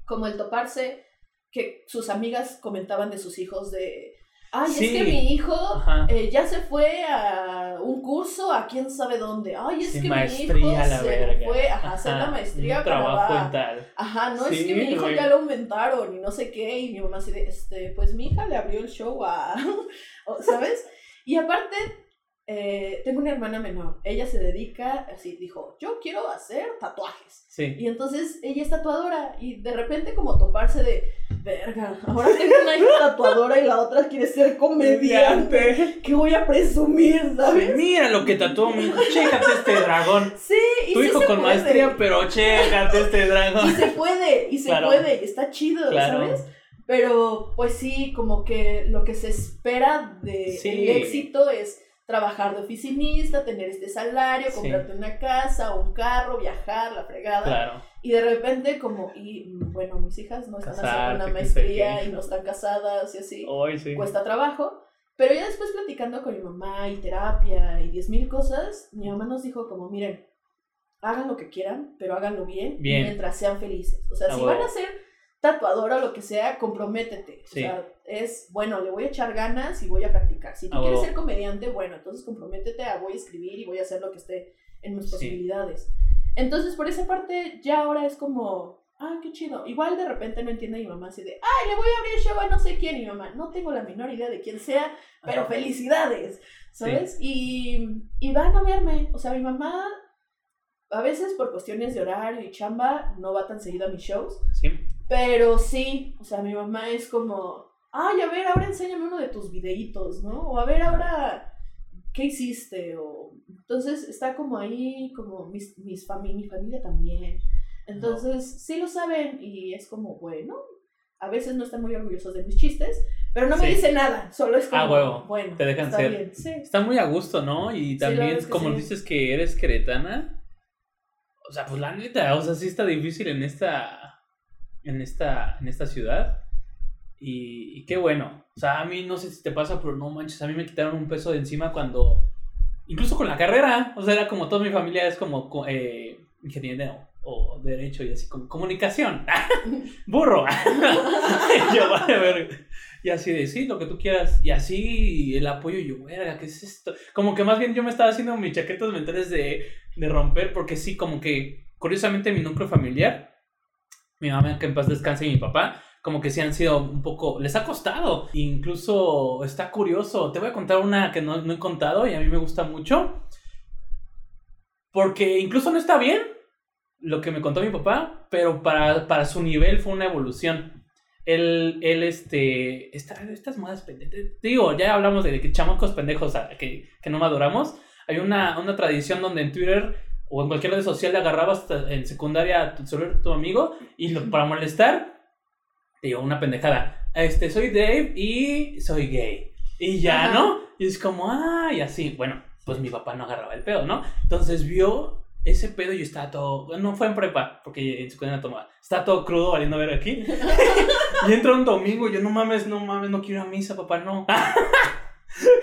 como el toparse que sus amigas comentaban de sus hijos de, ay, Sí. es que mi hijo eh, ya se fue a un curso a quién sabe dónde, ay, es Sí, que mi hijo a la se verga. fue ajá, a hacer la maestría Un para trabajo en tal. Ajá, no, es que mi hijo güey. ya lo aumentaron y no sé qué, y mi mamá así de, este, pues mi hija le abrió el show a, ¿sabes? Y aparte, eh, tengo una hermana menor, ella se dedica, así, dijo, yo quiero hacer tatuajes. Sí. Y entonces ella es tatuadora y de repente como toparse de, verga, ahora tengo una hija tatuadora y la otra quiere ser comediante. ¿Qué voy a presumir, sabes? Mira lo que tatuó mi hijo. Chécate este dragón. Sí, y Tu sí hijo se con puede. maestría, pero chécate este Y dragón. se puede, y se Claro. puede, y está chido, Claro. ¿sabes? Pero pues sí, como que lo que se espera de Sí. el éxito es trabajar de oficinista, tener este salario, Sí. comprarte una casa, un carro, viajar, la fregada. Claro. Y de repente como, y mm, bueno, mis hijas no están haciendo una maestría y no están casadas y así, Hoy sí. cuesta trabajo. Pero ya después platicando con mi mamá y terapia y diez mil cosas, mi mamá nos dijo como, miren, hagan lo que quieran, pero háganlo bien, Bien. mientras sean felices. O sea, Ah, si van a ser tatuadora o lo que sea, comprométete. Sí. O sea, es, bueno, le voy a echar ganas y voy a practicar. Si tú quieres ser comediante, bueno, entonces comprométete a voy a escribir y voy a hacer lo que esté en mis Sí. posibilidades. Entonces, por esa parte, ya ahora es como, ah, qué chido. Igual de repente no entiende mi mamá así de, ay, le voy a abrir show a no sé quién. Y mi mamá, no tengo la menor idea de quién sea, pero Ajá. felicidades, ¿sabes? Y, y van a verme. O sea, mi mamá, a veces por cuestiones de horario y chamba, no va tan seguido a mis shows. Sí. Pero sí, o sea, mi mamá es como, ay, a ver, ahora enséñame uno de tus videitos, ¿no? O a ver, ahora, ¿qué hiciste? O, entonces está como ahí, como mis, mis fami mi familia también. Entonces, sí lo saben y es como, bueno, a veces no están muy orgullosos de mis chistes, pero no me Sí. dicen nada, solo es como, Ah, huevo, bueno, te dejan está ser. bien, sí. Está muy a gusto, ¿no? Y también, como dices que eres queretana, o sea, pues la neta, o sea, sí está difícil en esta, en esta, en esta ciudad. Y, y qué bueno. O sea, a mí no sé si te pasa, pero no manches, a mí me quitaron un peso de encima cuando, incluso con la carrera, o sea, era como toda mi familia es como co- eh, ingeniero o derecho y así, como comunicación. Burro. Yo, vale, verga. Y así de, sí, lo que tú quieras. Y así el apoyo, yo, verga, ¿qué es esto? Como que más bien yo me estaba haciendo mis chaquetas mentales de, de romper, porque sí, como que, curiosamente, mi núcleo familiar, mi mamá, que en paz descanse, y mi papá, como que sí han sido un poco, les ha costado. Incluso está curioso. Te voy a contar una que no, no he contado y a mí me gusta mucho. Porque incluso no está bien lo que me contó mi papá, pero para, para su nivel fue una evolución. Él, él este, esta- estas modas pendejas, digo, ya hablamos de que chamacos pendejos que, que no maduramos. Hay una, una tradición donde en Twitter o en cualquier red social le agarrabas en secundaria a tu, celular tu amigo y lo- para molestar, te digo, una pendejada. Este, soy Dave y soy gay. Y ya, Ajá. ¿no? Y es como, ah, y así. Bueno, pues mi papá no agarraba el pedo, ¿no? Entonces vio ese pedo y estaba todo. No fue en prepa, porque en secundaria tomaba. Estaba todo crudo valiendo ver aquí. y entra un domingo y yo, no mames, no mames, no quiero ir a misa, papá, no.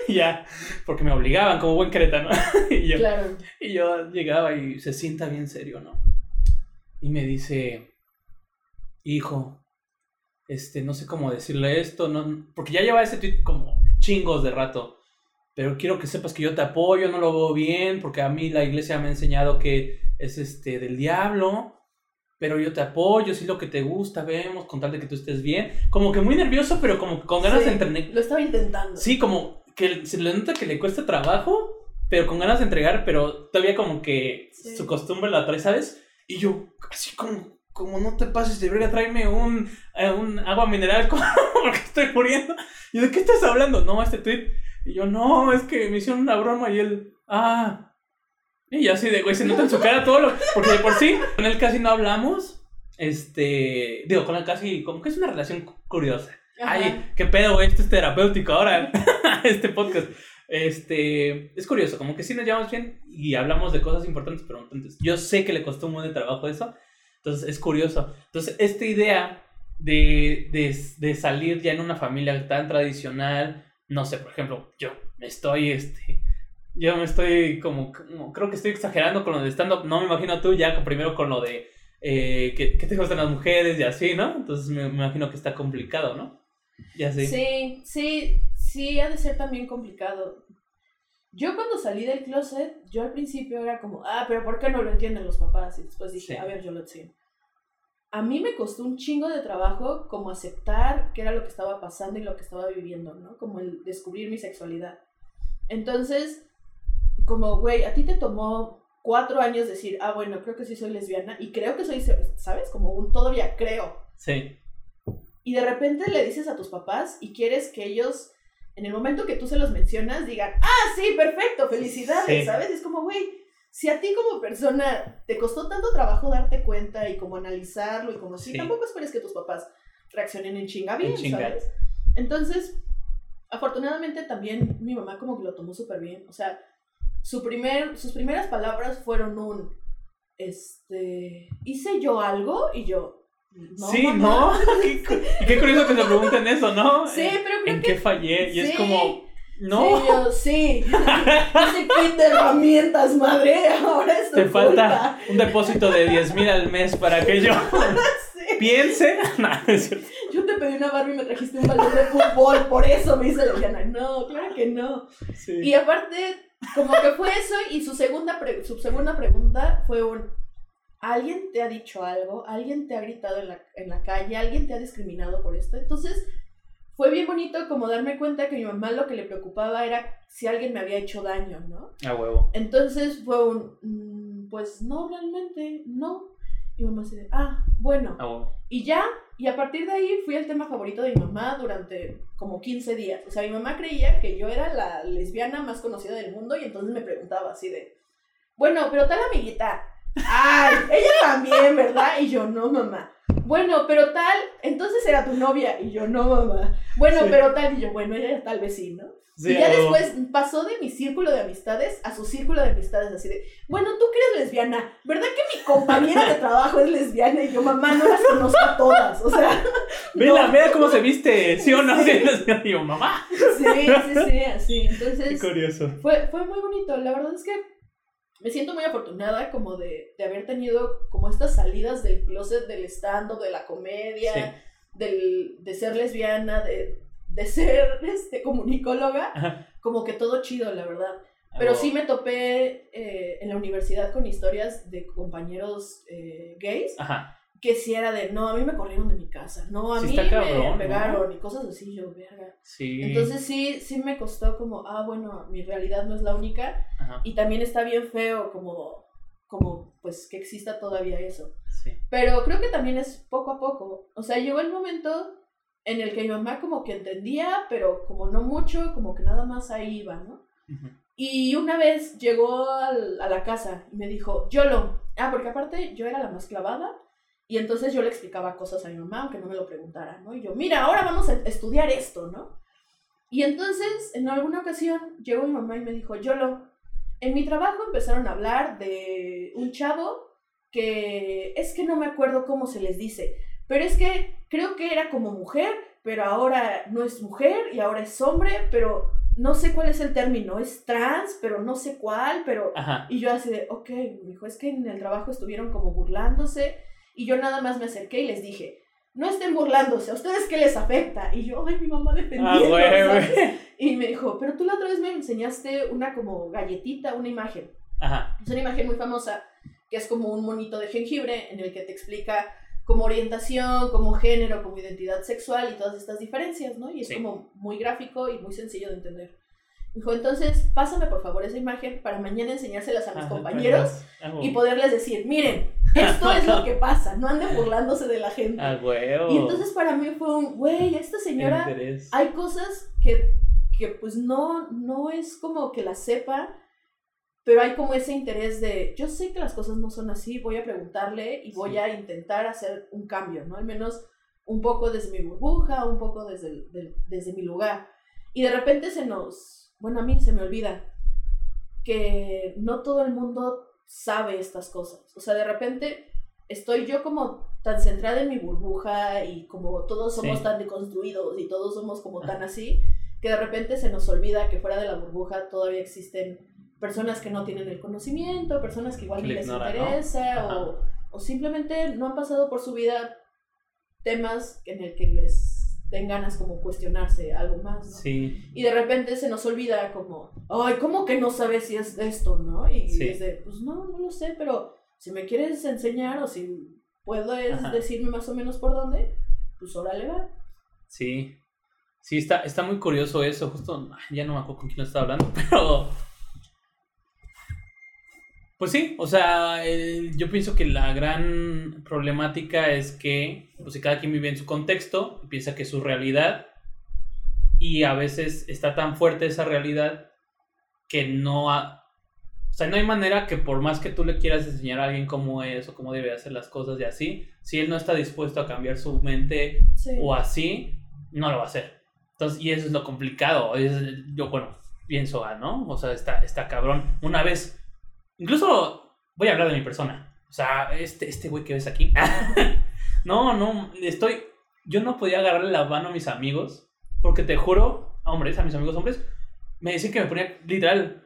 Ya, porque me obligaban como buen cretano. y, yo, Claro. y yo llegaba y se sienta bien serio, ¿no? Y me dice, hijo, este, no sé cómo decirle esto, no, porque ya lleva ese tweet como chingos de rato. Pero quiero que sepas que yo te apoyo, no lo veo bien, porque a mí la iglesia me ha enseñado que es este del diablo. Pero yo te apoyo, si es lo que te gusta, vemos, con tal de que tú estés bien. Como que muy nervioso, pero como con ganas Sí, de entrenar. Lo estaba intentando. Sí, como que se le nota que le cuesta trabajo, pero con ganas de entregar, pero todavía como que Sí. su costumbre la trae, ¿sabes? Y yo, así como, como no te pases de verga, tráeme un, eh, un agua mineral porque estoy muriendo. ¿Y de qué estás hablando? No, este tweet. Y yo, no, es que me hicieron una broma y él, ah. Y yo así de, güey, se nota en su cara todo lo. Porque de por sí, con él casi no hablamos. Este. Digo, con él casi. Como que es una relación curiosa. Ay, qué pedo, güey, esto es terapéutico ahora. este podcast. Este. Es curioso, como que sí nos llevamos bien y hablamos de cosas importantes, pero entonces yo sé que le costó un buen de trabajo eso. Entonces es curioso. Entonces, esta idea de, de, salir ya en una familia tan tradicional, no sé, por ejemplo, yo me estoy, este, yo me estoy como, creo que estoy exagerando con lo de stand-up, no me imagino tú ya primero con lo de eh, que, que te gustan las mujeres y así, ¿no? Entonces me imagino que está complicado, ¿no? Ya sé. Sí, sí, sí, ha de ser también complicado. Yo cuando salí del closet, yo al principio era como, ah, pero ¿por qué no lo entienden los papás? Y después dije, Sí. a ver, yo lo sé. A mí me costó un chingo de trabajo como aceptar qué era lo que estaba pasando y lo que estaba viviendo, ¿no? Como el descubrir mi sexualidad. Entonces, como, güey, a ti te tomó cuatro años decir, ah, bueno, creo que sí soy lesbiana y creo que soy, ¿sabes? Como un todavía creo Sí. Y de repente le dices a tus papás y quieres que ellos, en el momento que tú se los mencionas, digan, ah, sí, perfecto, felicidades, Sí. ¿sabes? Es como, güey, si a ti como persona te costó tanto trabajo darte cuenta y como analizarlo y como así, Sí. tampoco esperes que tus papás reaccionen en chinga bien, En chinga. ¿sabes? Entonces, afortunadamente también mi mamá como que lo tomó súper bien, o sea, su primer, sus primeras palabras fueron un, este, ¿hice yo algo? Y yo, no, sí, mamá". ¿no? Qué, qué curioso que se pregunten eso, ¿no? Sí, Eh, pero creo ¿En que qué fallé? Y es sí. como, no. Sí, yo, sí. Kit de herramientas, madre. Ahora es tu Te falta un depósito de 10 mil al mes para que yo Sí. piense. No, es. Yo te pedí una Barbie y me trajiste un balón de fútbol. Por eso me hice lesbiana. No, claro que no. Sí. Y aparte, como que fue eso. Y su segunda, pre- su segunda pregunta fue un. ¿Alguien te ha dicho algo? ¿Alguien te ha gritado en la, en la calle? ¿Alguien te ha discriminado por esto? Entonces, fue bien bonito como darme cuenta que mi mamá lo que le preocupaba era si alguien me había hecho daño, ¿no? A huevo. Entonces fue un, "Mm, pues no, realmente, no. Y mi mamá se de, ah, bueno. A huevo. Y ya, y a partir de ahí fui el tema favorito de mi mamá durante como 15 días. O sea, mi mamá creía que yo era la lesbiana más conocida del mundo y entonces me preguntaba así de, bueno, pero tal amiguita. Ay, ella también, ¿verdad? Y yo, no, mamá. Bueno, pero tal, entonces era tu novia. Y yo, no, mamá. Bueno, Sí. pero tal, y yo, bueno, ella tal vez sí, ¿no? Sí, y ya después pasó de mi círculo de amistades a su círculo de amistades, así de, bueno, tú que eres lesbiana, ¿verdad que mi compañera de trabajo es lesbiana? Y yo, mamá, no las conozco a todas, o sea, Vela, no. vea cómo se viste. ¿Sí o no? Sí. Y yo, mamá. sí, sí, sí, así. Qué Entonces, curioso. fue, fue muy bonito, la verdad es que me siento muy afortunada como de, de haber tenido como estas salidas del closet, del stand-up, de la comedia, Sí. del, de ser lesbiana, de, de ser este, comunicóloga, Ajá. como que todo chido, la verdad. Pero sí me topé eh, en la universidad con historias de compañeros eh, gays Ajá. Que sí era de, no, a mí me corrieron de mi casa, no, a Sí mí está me cabrón, ¿no? pegaron y cosas así, yo, verga. Sí. Entonces sí, sí me costó como, ah, bueno, mi realidad no es la única Ajá. y también está bien feo como, como pues que exista todavía eso. Sí. Pero creo que también es poco a poco. O sea, llegó el momento en el que mi mamá como que entendía, pero como no mucho, como que nada más ahí iba, ¿no? Ujú. Y una vez llegó al- a la casa y me dijo, Yolo, ah, porque aparte yo era la más clavada y entonces yo le explicaba cosas a mi mamá, aunque no me lo preguntara, ¿no? Y yo, mira, ahora vamos a estudiar esto, ¿no? Y entonces, en alguna ocasión, llegó mi mamá y me dijo, Yolo, en mi trabajo empezaron a hablar de un chavo que es que no me acuerdo cómo se les dice, pero es que creo que era como mujer, pero ahora no es mujer y ahora es hombre, pero no sé cuál es el término, es trans, pero no sé cuál, pero... Ajá. Y yo así de, ok, me dijo, es que en el trabajo estuvieron como burlándose y yo nada más me acerqué y les dije, no estén burlándose, ¿a ustedes qué les afecta? Y yo, ay, mi mamá defendiendo, Ah. Y me dijo, pero tú la otra vez me enseñaste una como galletita, una imagen. Ajá. Es una imagen muy famosa que es como un monito de jengibre en el que te explica como orientación, como género, como identidad sexual y todas estas diferencias, ¿no? Y es Sí. como muy gráfico y muy sencillo de entender. Dijo, entonces, pásame por favor esa imagen para mañana enseñárselas a mis Ajá, compañeros Ah, y poderles decir, miren, Esto es lo que pasa, no anden burlándose de la gente. Ah, huevo. Y entonces para mí fue un, güey, esta señora, Interés. hay cosas que, que pues no, no es como que las sepa, pero hay como ese interés de, yo sé que las cosas no son así, voy a preguntarle y voy Sí. a intentar hacer un cambio, ¿no? Al menos un poco desde mi burbuja, un poco desde, el- del- desde mi lugar. Y de repente se nos, bueno, a mí se me olvida que no todo el mundo sabe estas cosas. O sea, de repente estoy yo como tan centrada en mi burbuja y como todos somos Sí. tan deconstruidos y todos somos como tan así, que de repente se nos olvida que fuera de la burbuja todavía existen personas que no tienen el conocimiento, personas que igual Que ni le les interesa o, o simplemente no han pasado por su vida temas en el que les den ganas como cuestionarse algo más, ¿no? Sí. Y de repente se nos olvida como, ay, ¿cómo que no sabes si es esto, no? Y Sí. es de, pues no, no lo sé, pero si me quieres enseñar o si puedes Ajá. decirme más o menos por dónde, pues órale va. Sí. Sí, está, está muy curioso eso. Justo, ya no me acuerdo con quién estaba hablando, pero. Pues sí, o sea, eh, yo pienso que la gran problemática es que, pues, si cada quien vive en su contexto, piensa que es su realidad, y a veces está tan fuerte esa realidad que no ha- o sea, no hay manera que por más que tú le quieras enseñar a alguien cómo es o cómo debe hacer las cosas y así, si él no está dispuesto a cambiar su mente Sí. o así, no lo va a hacer. Entonces, y eso es lo complicado. es- yo, bueno, pienso, ah, ¿no? O sea, está, está cabrón. Una vez, incluso voy a hablar de mi persona. O sea, este, este güey que ves aquí. no, no, estoy. Yo no podía agarrarle la mano a mis amigos, porque te juro, hombres, a mis amigos hombres, me decían que me ponía, literal,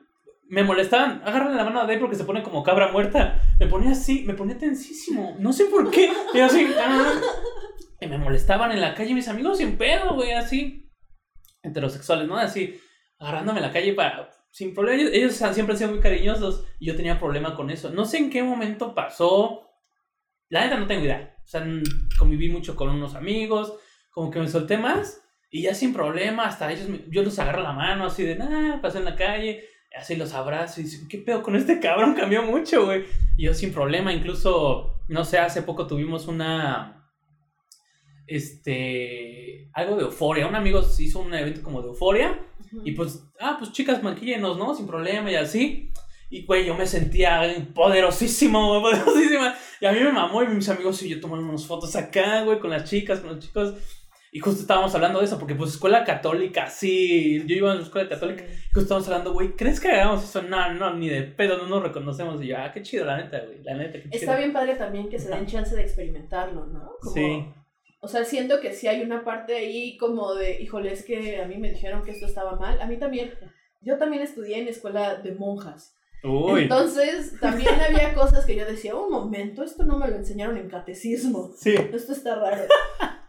me molestaban. Agárrale la mano a Dave porque se pone como cabra muerta. Me ponía así, me ponía tensísimo. No sé por qué. Y así, ah. Y me molestaban en la calle mis amigos sin pedo, güey, así. Heterosexuales, ¿no? Así, agarrándome en la calle para. Sin problema. Ellos, han- siempre han sido muy cariñosos y yo tenía problema con eso. No sé en qué momento pasó. La neta no tengo idea. O sea, conviví mucho con unos amigos, como que me solté más y ya sin problema, hasta ellos, me- yo los agarro la mano así de, nada, pasé en la calle, así los abrazo y dicen, ¿qué pedo con este cabrón? Cambió mucho, güey. Y yo sin problema, incluso, no sé, hace poco tuvimos una, este, algo de euforia. Un amigo hizo un evento como de euforia. Y pues, ah, pues chicas, maquíllenos, ¿no? Sin problema y así. Y, güey, yo me sentía poderosísimo, güey, poderosísima. Y a mí me mamó y mis amigos y yo tomamos unas fotos acá, güey, con las chicas, con los chicos. Y justo estábamos hablando de eso, porque pues escuela católica, sí, yo iba a la escuela católica. Y justo estábamos hablando, güey, ¿crees que hagamos eso? No, no, ni de pedo, no nos reconocemos. Y yo, ah, qué chido, la neta, güey, la neta, qué chido. Está bien padre también que se den chance de experimentarlo, ¿no? Como- Sí, O sea, siento que sí hay una parte ahí como de, híjole, es que a mí me dijeron que esto estaba mal. A mí también, yo también estudié en escuela de monjas. uy, Entonces, también había cosas que yo decía, un momento, esto no me lo enseñaron en catecismo. sí, Esto está raro.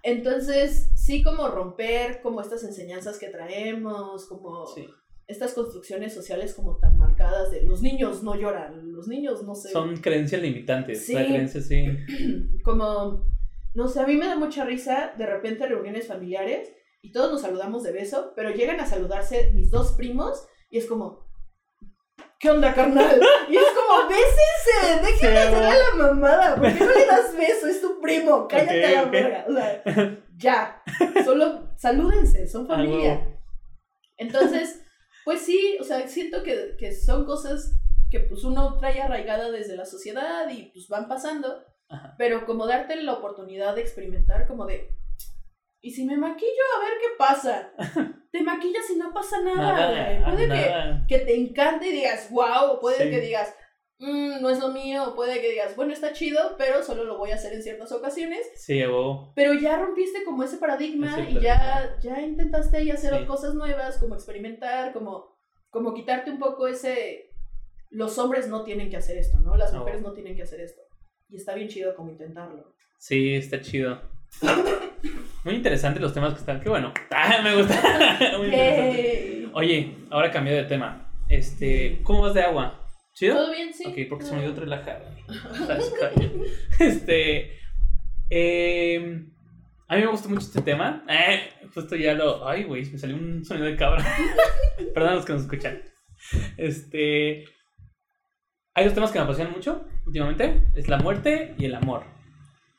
Entonces, sí como romper como estas enseñanzas que traemos, como sí. estas construcciones sociales como tan marcadas de los niños no lloran, los niños no se... Son creencias limitantes, Sí. la creencia, sí. como, no sé, a mí me da mucha risa de repente reuniones familiares y todos nos saludamos de beso, pero llegan a saludarse mis dos primos y es como, ¿qué onda, carnal? Y es como, bésense, dejen Sí, hacer a la mamada, ¿por qué no le das beso? Es tu primo, cállate a la ok. verga. O sea, ya, solo salúdense, son Ah, familia. Entonces, pues sí, o sea, siento que, que son cosas que pues uno trae arraigada desde la sociedad y pues van pasando, Ajá. pero como darte la oportunidad de experimentar, como de, ¿y si me maquillo a ver qué pasa? Te maquillas y no pasa nada, Puede nada. Que, que te encante y digas, wow, puede Sí. que digas, "Mm, no es lo mío, puede que digas, bueno, está chido, pero solo lo voy a hacer en ciertas ocasiones. Sí. Pero ya rompiste como ese paradigma Ese y ya, ya intentaste ahí hacer Sí. cosas nuevas, como experimentar, como, como quitarte un poco ese... Los hombres no tienen que hacer esto, ¿no? Las mujeres no tienen que hacer esto. Y está bien chido como intentarlo. Sí, está chido. Muy interesantes los temas que están. Qué bueno. Ah, me gusta. Muy interesante. Oye, ahora cambió de tema. Este, ¿cómo vas de agua? ¿Chido? ¿Todo bien? Sí. Ok, porque se me olvidó relajar. Este. eh, a mí me gusta mucho este tema. Eh, justo ya lo. Ay, güey, me salió un sonido de cabra. Perdón a los que nos escuchan. Este. Hay dos temas que me apasionan mucho. últimamente es la muerte y el amor.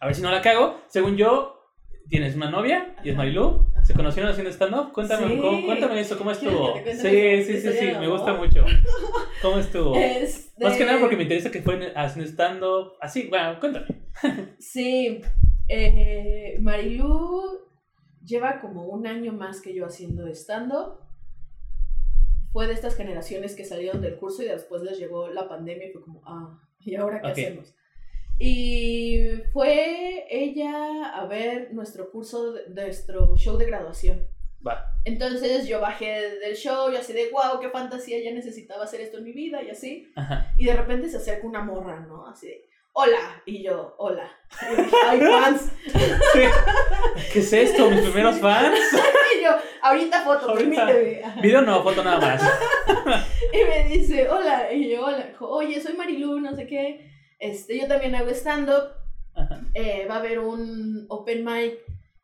A ver si no la cago. Según yo, tienes una novia y es. Marilu. ¿Se conocieron haciendo stand-up? Cuéntame, Sí. ¿cómo- cuéntame eso, ¿cómo ¿Quieres estuvo? Sí, sí, sí, sí, me gusta mucho. ¿Cómo estuvo? Este, Más que nada porque me interesa que fue haciendo stand-up. Así, bueno, cuéntame. Sí, eh, Marilu lleva como un año más que yo haciendo stand-up. Fue de estas generaciones que salieron del curso y después les llegó la pandemia y fue como, ah, ¿y ahora qué Ok. hacemos? Y fue ella a ver nuestro curso, nuestro show de graduación. Va. Entonces yo bajé del show y así de, wow, qué fantasía, ya necesitaba hacer esto en mi vida y así. Ajá. Y de repente se acerca una morra, ¿no? Así de, hola. Y yo, hola. Y dije, ay, fans. Sí. ¿Qué es esto? ¿Mis primeros fans? Y yo, ahorita foto, Ahorita. permíteme. Video no, foto nada más. Y me dice, hola. Y yo, hola. Dijo, oye, soy Marilu, no sé qué. Este, yo también hago stand-up. Eh, va a haber un open mic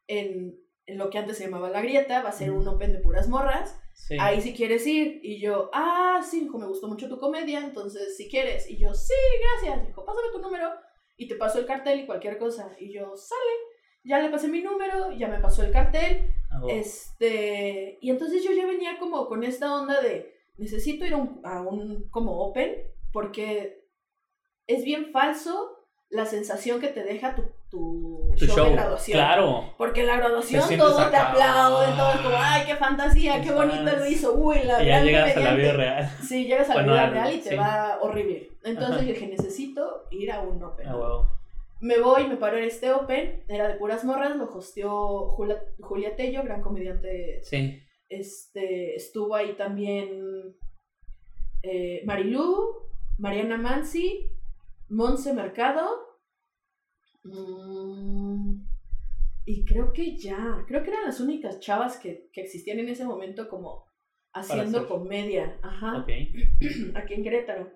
en lo que antes se llamaba La Grieta. Va a ser un open de puras morras. Sí. Ahí si quieres ir. Y yo, ah, sí, hijo, me gustó mucho tu comedia, entonces si quieres. Y yo, sí, gracias. Dijo, pásame tu número y te paso el cartel y cualquier cosa. Y yo, sale. Ya le pasé mi número, ya me pasó el cartel. Ah. Este, y entonces yo ya venía como con esta onda de, necesito ir a un, a un como open, porque es bien falso la sensación que te deja tu, tu, Tu show, show. de graduación. Claro. Porque en la graduación Te todo te acá. aplauden, todo es como, ay, qué fantasía, Qué qué bonito lo hizo, uy, la Y ya llegas a la comediante". vida real. Sí, llegas a la Bueno, vida al- real y te sí. va horrible. Entonces Ajá. yo dije, necesito ir a un open. Ah. Me voy, me paro en este open, era de puras morras, lo hosteó Julia, Julia Tello, gran comediante. Sí. Este, estuvo ahí también eh, Marilú, Mariana Mansi, Monse Mercado. Mm, y creo que ya, creo que eran las únicas chavas que, que existían en ese momento como haciendo comedia. Ajá Ok. aquí en Querétaro.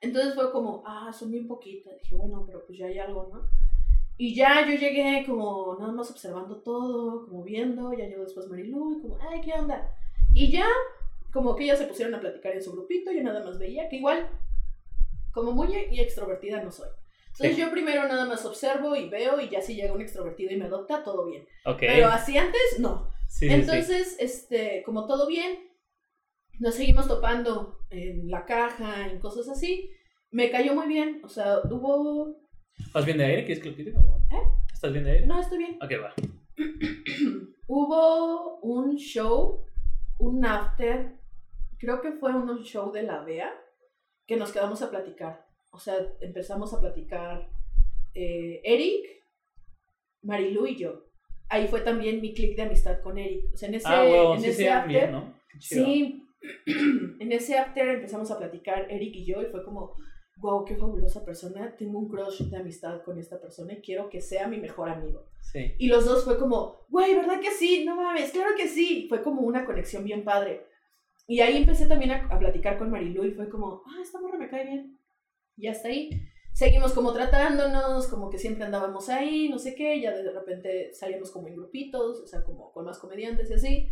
Entonces fue como, ah, son bien poquitas. Dije, bueno, pero pues ya hay algo, ¿no? Y ya yo llegué como nada más observando todo, como viendo, ya llegó después Marilu, y como, ay, ¿qué onda? Y ya, como que ellas se pusieron a platicar en su grupito, yo nada más veía que igual, como muy y extrovertida no soy. Entonces yo primero nada más observo y veo y ya si llega un extrovertido y me adopta, todo bien. Ok. Pero así antes, no. Sí. Entonces, este, como todo bien, nos seguimos topando en la caja, en cosas así. Me cayó muy bien, o sea, hubo... ¿Estás bien de aire? ¿Quieres que lo quite? ¿Eh? ¿Estás bien de aire? No, estoy bien. Ok, va. hubo un show, un after, creo que fue un show de la BEA, que nos quedamos a platicar. O sea, empezamos a platicar eh, Eric, Marilu y yo. Ahí fue también mi click de amistad con Eric. O sea, en ese, ah, en Sí, ese sí, after... bien, ¿no? Sí, en ese after empezamos a platicar Eric y yo y fue como, wow, qué fabulosa persona, tengo un crush de amistad con esta persona y quiero que sea mi mejor amigo. Sí. Y los dos fue como, güey, ¿verdad que sí? No mames, claro que sí. Fue como una conexión bien padre. Y ahí empecé también a, a platicar con Marilu y fue como, ah, esta morra me cae bien. Y hasta ahí. Seguimos como tratándonos, como que siempre andábamos ahí, no sé qué, ya de repente salíamos como en grupitos, o sea, como con más comediantes y así.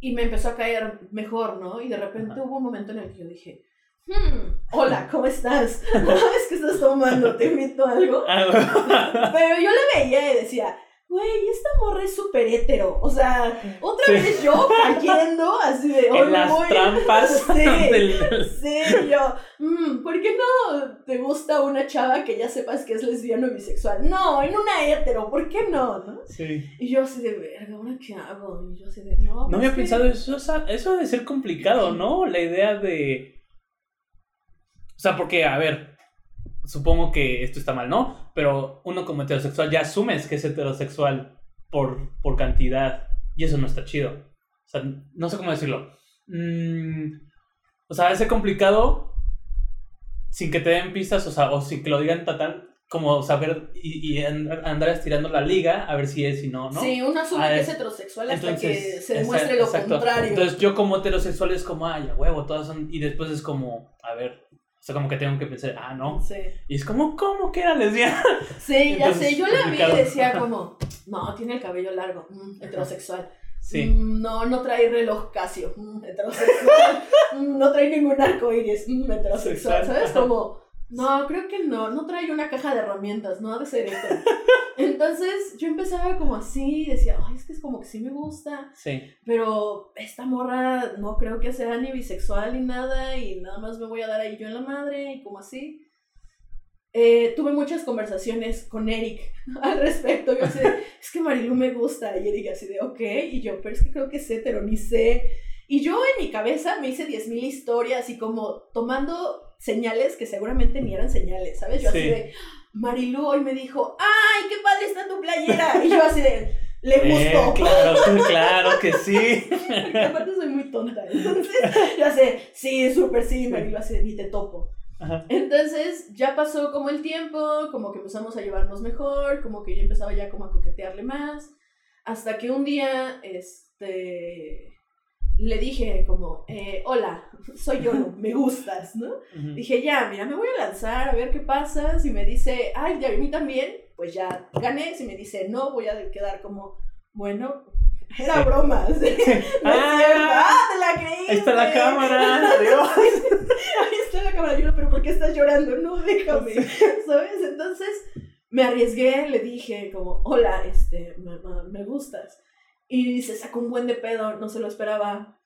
Y me empezó a caer mejor, ¿no? Y de repente Ajá. hubo un momento en el que yo dije, hmm, hola, ¿cómo estás? ¿Sabes qué estás tomando? ¿Te invito a algo? Ah. Pero yo le veía y decía, güey, esta morra es súper hétero. O sea, otra Sí. vez yo cayendo así de. "Ay, en las voy". trampas Sí. del... Sí, yo, "Mm, ¿por qué no te gusta una chava que ya sepas que es lesbiana o bisexual? No, en una hétero, ¿por qué no? ¿no? Sí. Y yo así de, verga, ¿ahora qué hago? Y yo así de, no. No pues había que- pensado eso, eso debe ser complicado, ¿no? La idea de... O sea, porque, a ver, supongo que esto está mal, ¿no? Pero uno como heterosexual ya asumes que es heterosexual por, por cantidad y eso no está chido. O sea, no sé cómo decirlo. Mm, o sea, ser complicado sin que te den pistas, o sea, o sin que lo digan total, como saber y, y andar estirando la liga a ver si es y no, ¿no? Sí, uno asume Ah, que es- es heterosexual hasta que se demuestre lo contrario. Entonces yo como heterosexual es como, ay, a huevo, todas son... Y después es como, a ver, sea, como que tengo que pensar, ah, no. Sí. Y es como, ¿cómo que era lesbiana? Sí, ya Entonces, sé, yo la vi y decía como, no, tiene el cabello largo, mm, heterosexual. Sí. Mm, no, no trae reloj Casio, mm, heterosexual. No trae ningún arco iris, heterosexual. Sexual. ¿Sabes? Como, No, creo que no, no trae una caja de herramientas, no ha de ser esto. Entonces yo empezaba como así, decía, ay, es que es como que sí me gusta, Sí. pero esta morra no creo que sea ni bisexual ni nada y nada más me voy a dar ahí yo en la madre y como así. Eh, tuve muchas conversaciones con Eric al respecto. Yo así de, es que Marilu me gusta. Y Eric así de, ok. Y yo, pero es que creo que sé, pero ni sé. Y yo en mi cabeza me hice 10.000 historias y como tomando señales que seguramente ni eran señales, ¿sabes? Yo así Sí. de, Marilu hoy me dijo, ¡ay, qué padre está tu playera! Y yo así de, le Eh, gustó. claro, claro que sí. Porque aparte soy muy tonta. Entonces, yo así, sí, súper sí, Marilu así de, ni te topo. Ajá. Entonces ya pasó como el tiempo, como que empezamos a llevarnos mejor, como que yo empezaba ya como a coquetearle más, hasta que un día, este, le dije como, eh, hola, soy yo, me gustas, ¿no? Dije, ya, mira, me voy a lanzar a ver qué pasa, si me dice, ay, ya a mí también, pues ya gané, si me dice no, voy a quedar como, bueno, era Sí. broma, ¿sí? No es cierto. Ah, ¡Ah, te la creíste! Ahí está la cámara. Dios. Ahí está la cámara, yo, pero ¿por qué estás llorando? No, déjame, ¿sabes? Entonces me arriesgué, le dije como, hola, este, me- me gustas. Y se sacó un buen de pedo, no se lo esperaba.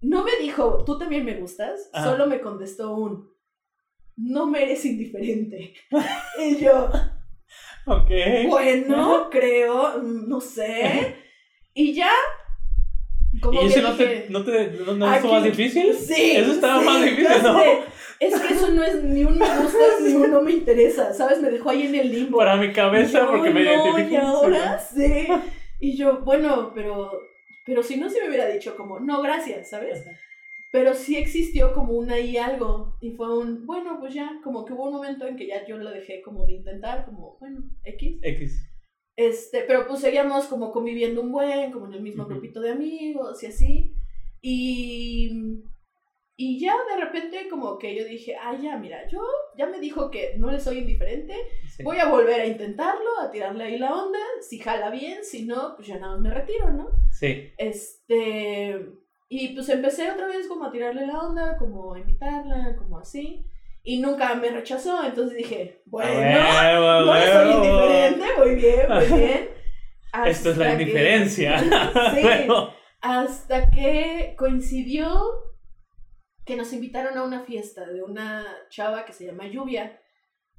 No me dijo, tú también me gustas, Ajá. solo me contestó un, no me eres indiferente. y yo, Ok. bueno, creo, no sé. Y ya, como ¿Y eso no te, no te no, no Aquí- hizo más difícil? Sí. Eso estaba sí, más difícil, ¿no? sé. Es que eso no es ni un me gustas ni un no me interesa, ¿sabes? Me dejó ahí en el limbo. Para mi cabeza, yo, porque me identifico. Y ahora sí. Y yo, bueno, pero, pero si no, se me hubiera dicho como, no, gracias, ¿sabes? Pero sí existió como un ahí algo. Y fue un, bueno, pues ya, como que hubo un momento en que ya yo lo dejé como de intentar, como, bueno, X. X. Este, pero pues seguíamos como conviviendo un buen, como en el mismo Ujú. grupito de amigos y así. Y, y ya de repente como que yo dije, ah, ya, mira, yo ya me dijo que no le soy indiferente, Sí. voy a volver a intentarlo, a tirarle ahí la onda, si jala bien, si no, pues ya nada me retiro, ¿no? Sí. Este, y pues empecé otra vez como a tirarle la onda, como a invitarla, como así. Y nunca me rechazó, entonces dije, bueno, no le soy indiferente, muy bien, muy bien. Esto es la Hasta que- indiferencia. sí, Huevo. hasta que coincidió que nos invitaron a una fiesta de una chava que se llama Lluvia,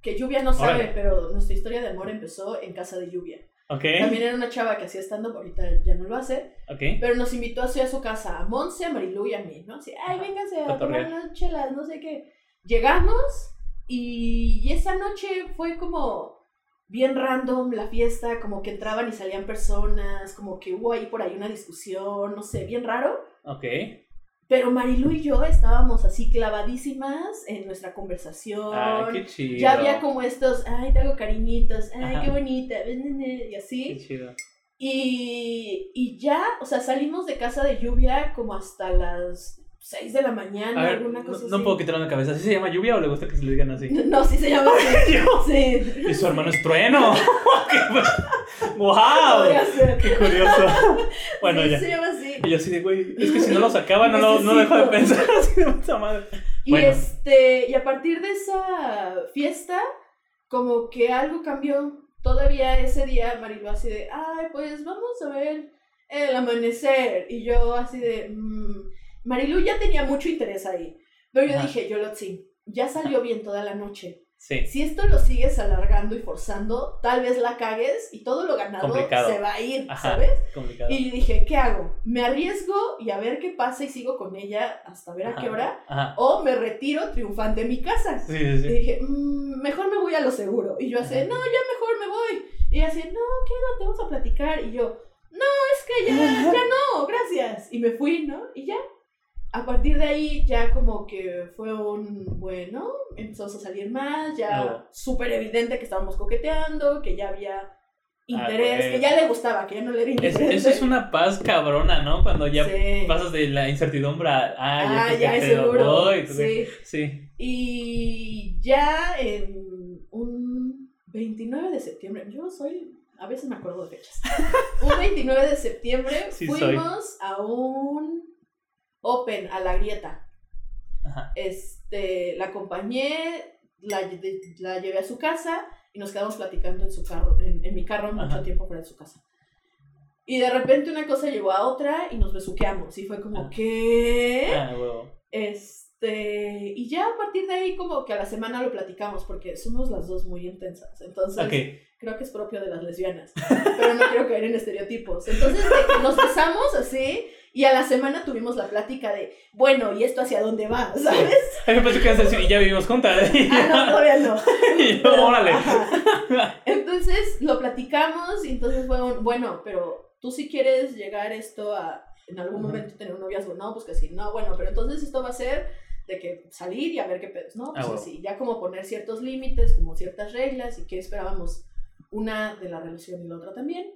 que Lluvia no sabe, pero nuestra historia de amor empezó en casa de Lluvia. Ok. También era una chava que hacía stand-up, ahorita ya no lo hace, Ok. pero nos invitó así a su casa, a Monse, a Marilu y a mí, ¿no? Así, ay, vénganse a tomar unas chelas, no sé qué. Llegamos y, y esa noche fue como bien random la fiesta, como que entraban y salían personas, como que hubo ahí por ahí una discusión, no sé, bien raro. Ok. Pero Marilu y yo estábamos así clavadísimas en nuestra conversación. Ay, qué chido. ya había como estos, ay, te hago cariñitos, ay, Ajá. qué bonita, y Qué así. chido. Y, y ya, o sea, salimos de casa de lluvia como hasta las 6 de la mañana, ver, alguna no, cosa no así. puedo quitarlo de la cabeza. ¿Sí se llama lluvia o le gusta que se le digan así? No, sí se llama así. Sí. Y su hermano es trueno. ¡Qué- ¡Wow! ¡Qué curioso! Bueno, Sí, ya. se llama. Y yo así de, güey, es que si no lo sacaba, no, lo, no dejo de pensar así de puta madre. Y Bueno. este, y a partir de esa fiesta, como que algo cambió. Todavía ese día Marilu así de, ay, pues vamos a ver el amanecer. Y yo así de, mm, Marilu ya tenía mucho interés ahí. Pero yo Ajá. dije, Yolotzi, ya salió bien toda la noche. Sí. Si esto lo sigues alargando y forzando, tal vez la cagues y todo lo ganado Complicado. se va a ir, Ajá. ¿sabes? Complicado. Y dije, ¿qué hago? ¿Me arriesgo y a ver qué pasa y sigo con ella hasta ver a qué hora? Ajá. ¿O me retiro triunfante de mi casa? Sí, sí, Y dije, "Mm, mejor me voy a lo seguro. Y yo así, no, ya mejor me voy. Y ella así, no, quédate, vamos a platicar. Y yo, no, es que ya, ya no, gracias. Y me fui, ¿no? Y ya. A partir de ahí ya como que fue un, bueno, empezamos a salir más, ya Nuevo. súper evidente que estábamos coqueteando, que ya había interés, güey. que ya le gustaba, que ya no le era Es- indiferente. eso es una paz cabrona, ¿no? Cuando ya Sí. pasas de la incertidumbre a, ah, ya, Ah, ya lo seguro. voy, tú- Sí. sí. Y ya en un 29 de septiembre, yo soy, a veces me acuerdo de fechas. un 29 de septiembre Sí, soy. fuimos a un Open, a la grieta. Ajá. Este, la acompañé, la, la llevé a su casa y nos quedamos platicando en su carro, en, en mi carro mucho Ajá. tiempo fuera de su casa. Y de repente una cosa llegó a otra y nos besuqueamos. Y fue como, Ah. ¿qué? Ah. Este, y ya a partir de ahí como que a la semana lo platicamos porque somos las dos muy intensas. Entonces, creo que es propio de las lesbianas, pero no quiero caer en estereotipos. Entonces, nos besamos así y a la semana tuvimos la plática de, bueno, ¿y esto hacia dónde va? ¿Sabes? Ay, yo pensé que ibas a decir, y ya vivimos juntas. Ah, no, todavía no. y yo, órale. Ajá. Entonces, lo platicamos y entonces fue un, bueno, pero tú si quieres llegar esto a en algún momento tener un noviazgo, no, pues que sí, no, bueno, pero entonces esto va a ser de que salir y a ver qué pedos, ¿no? Pues Ah, bueno. así, ya como poner ciertos límites, como ciertas reglas y qué esperábamos una de la relación y la otra también.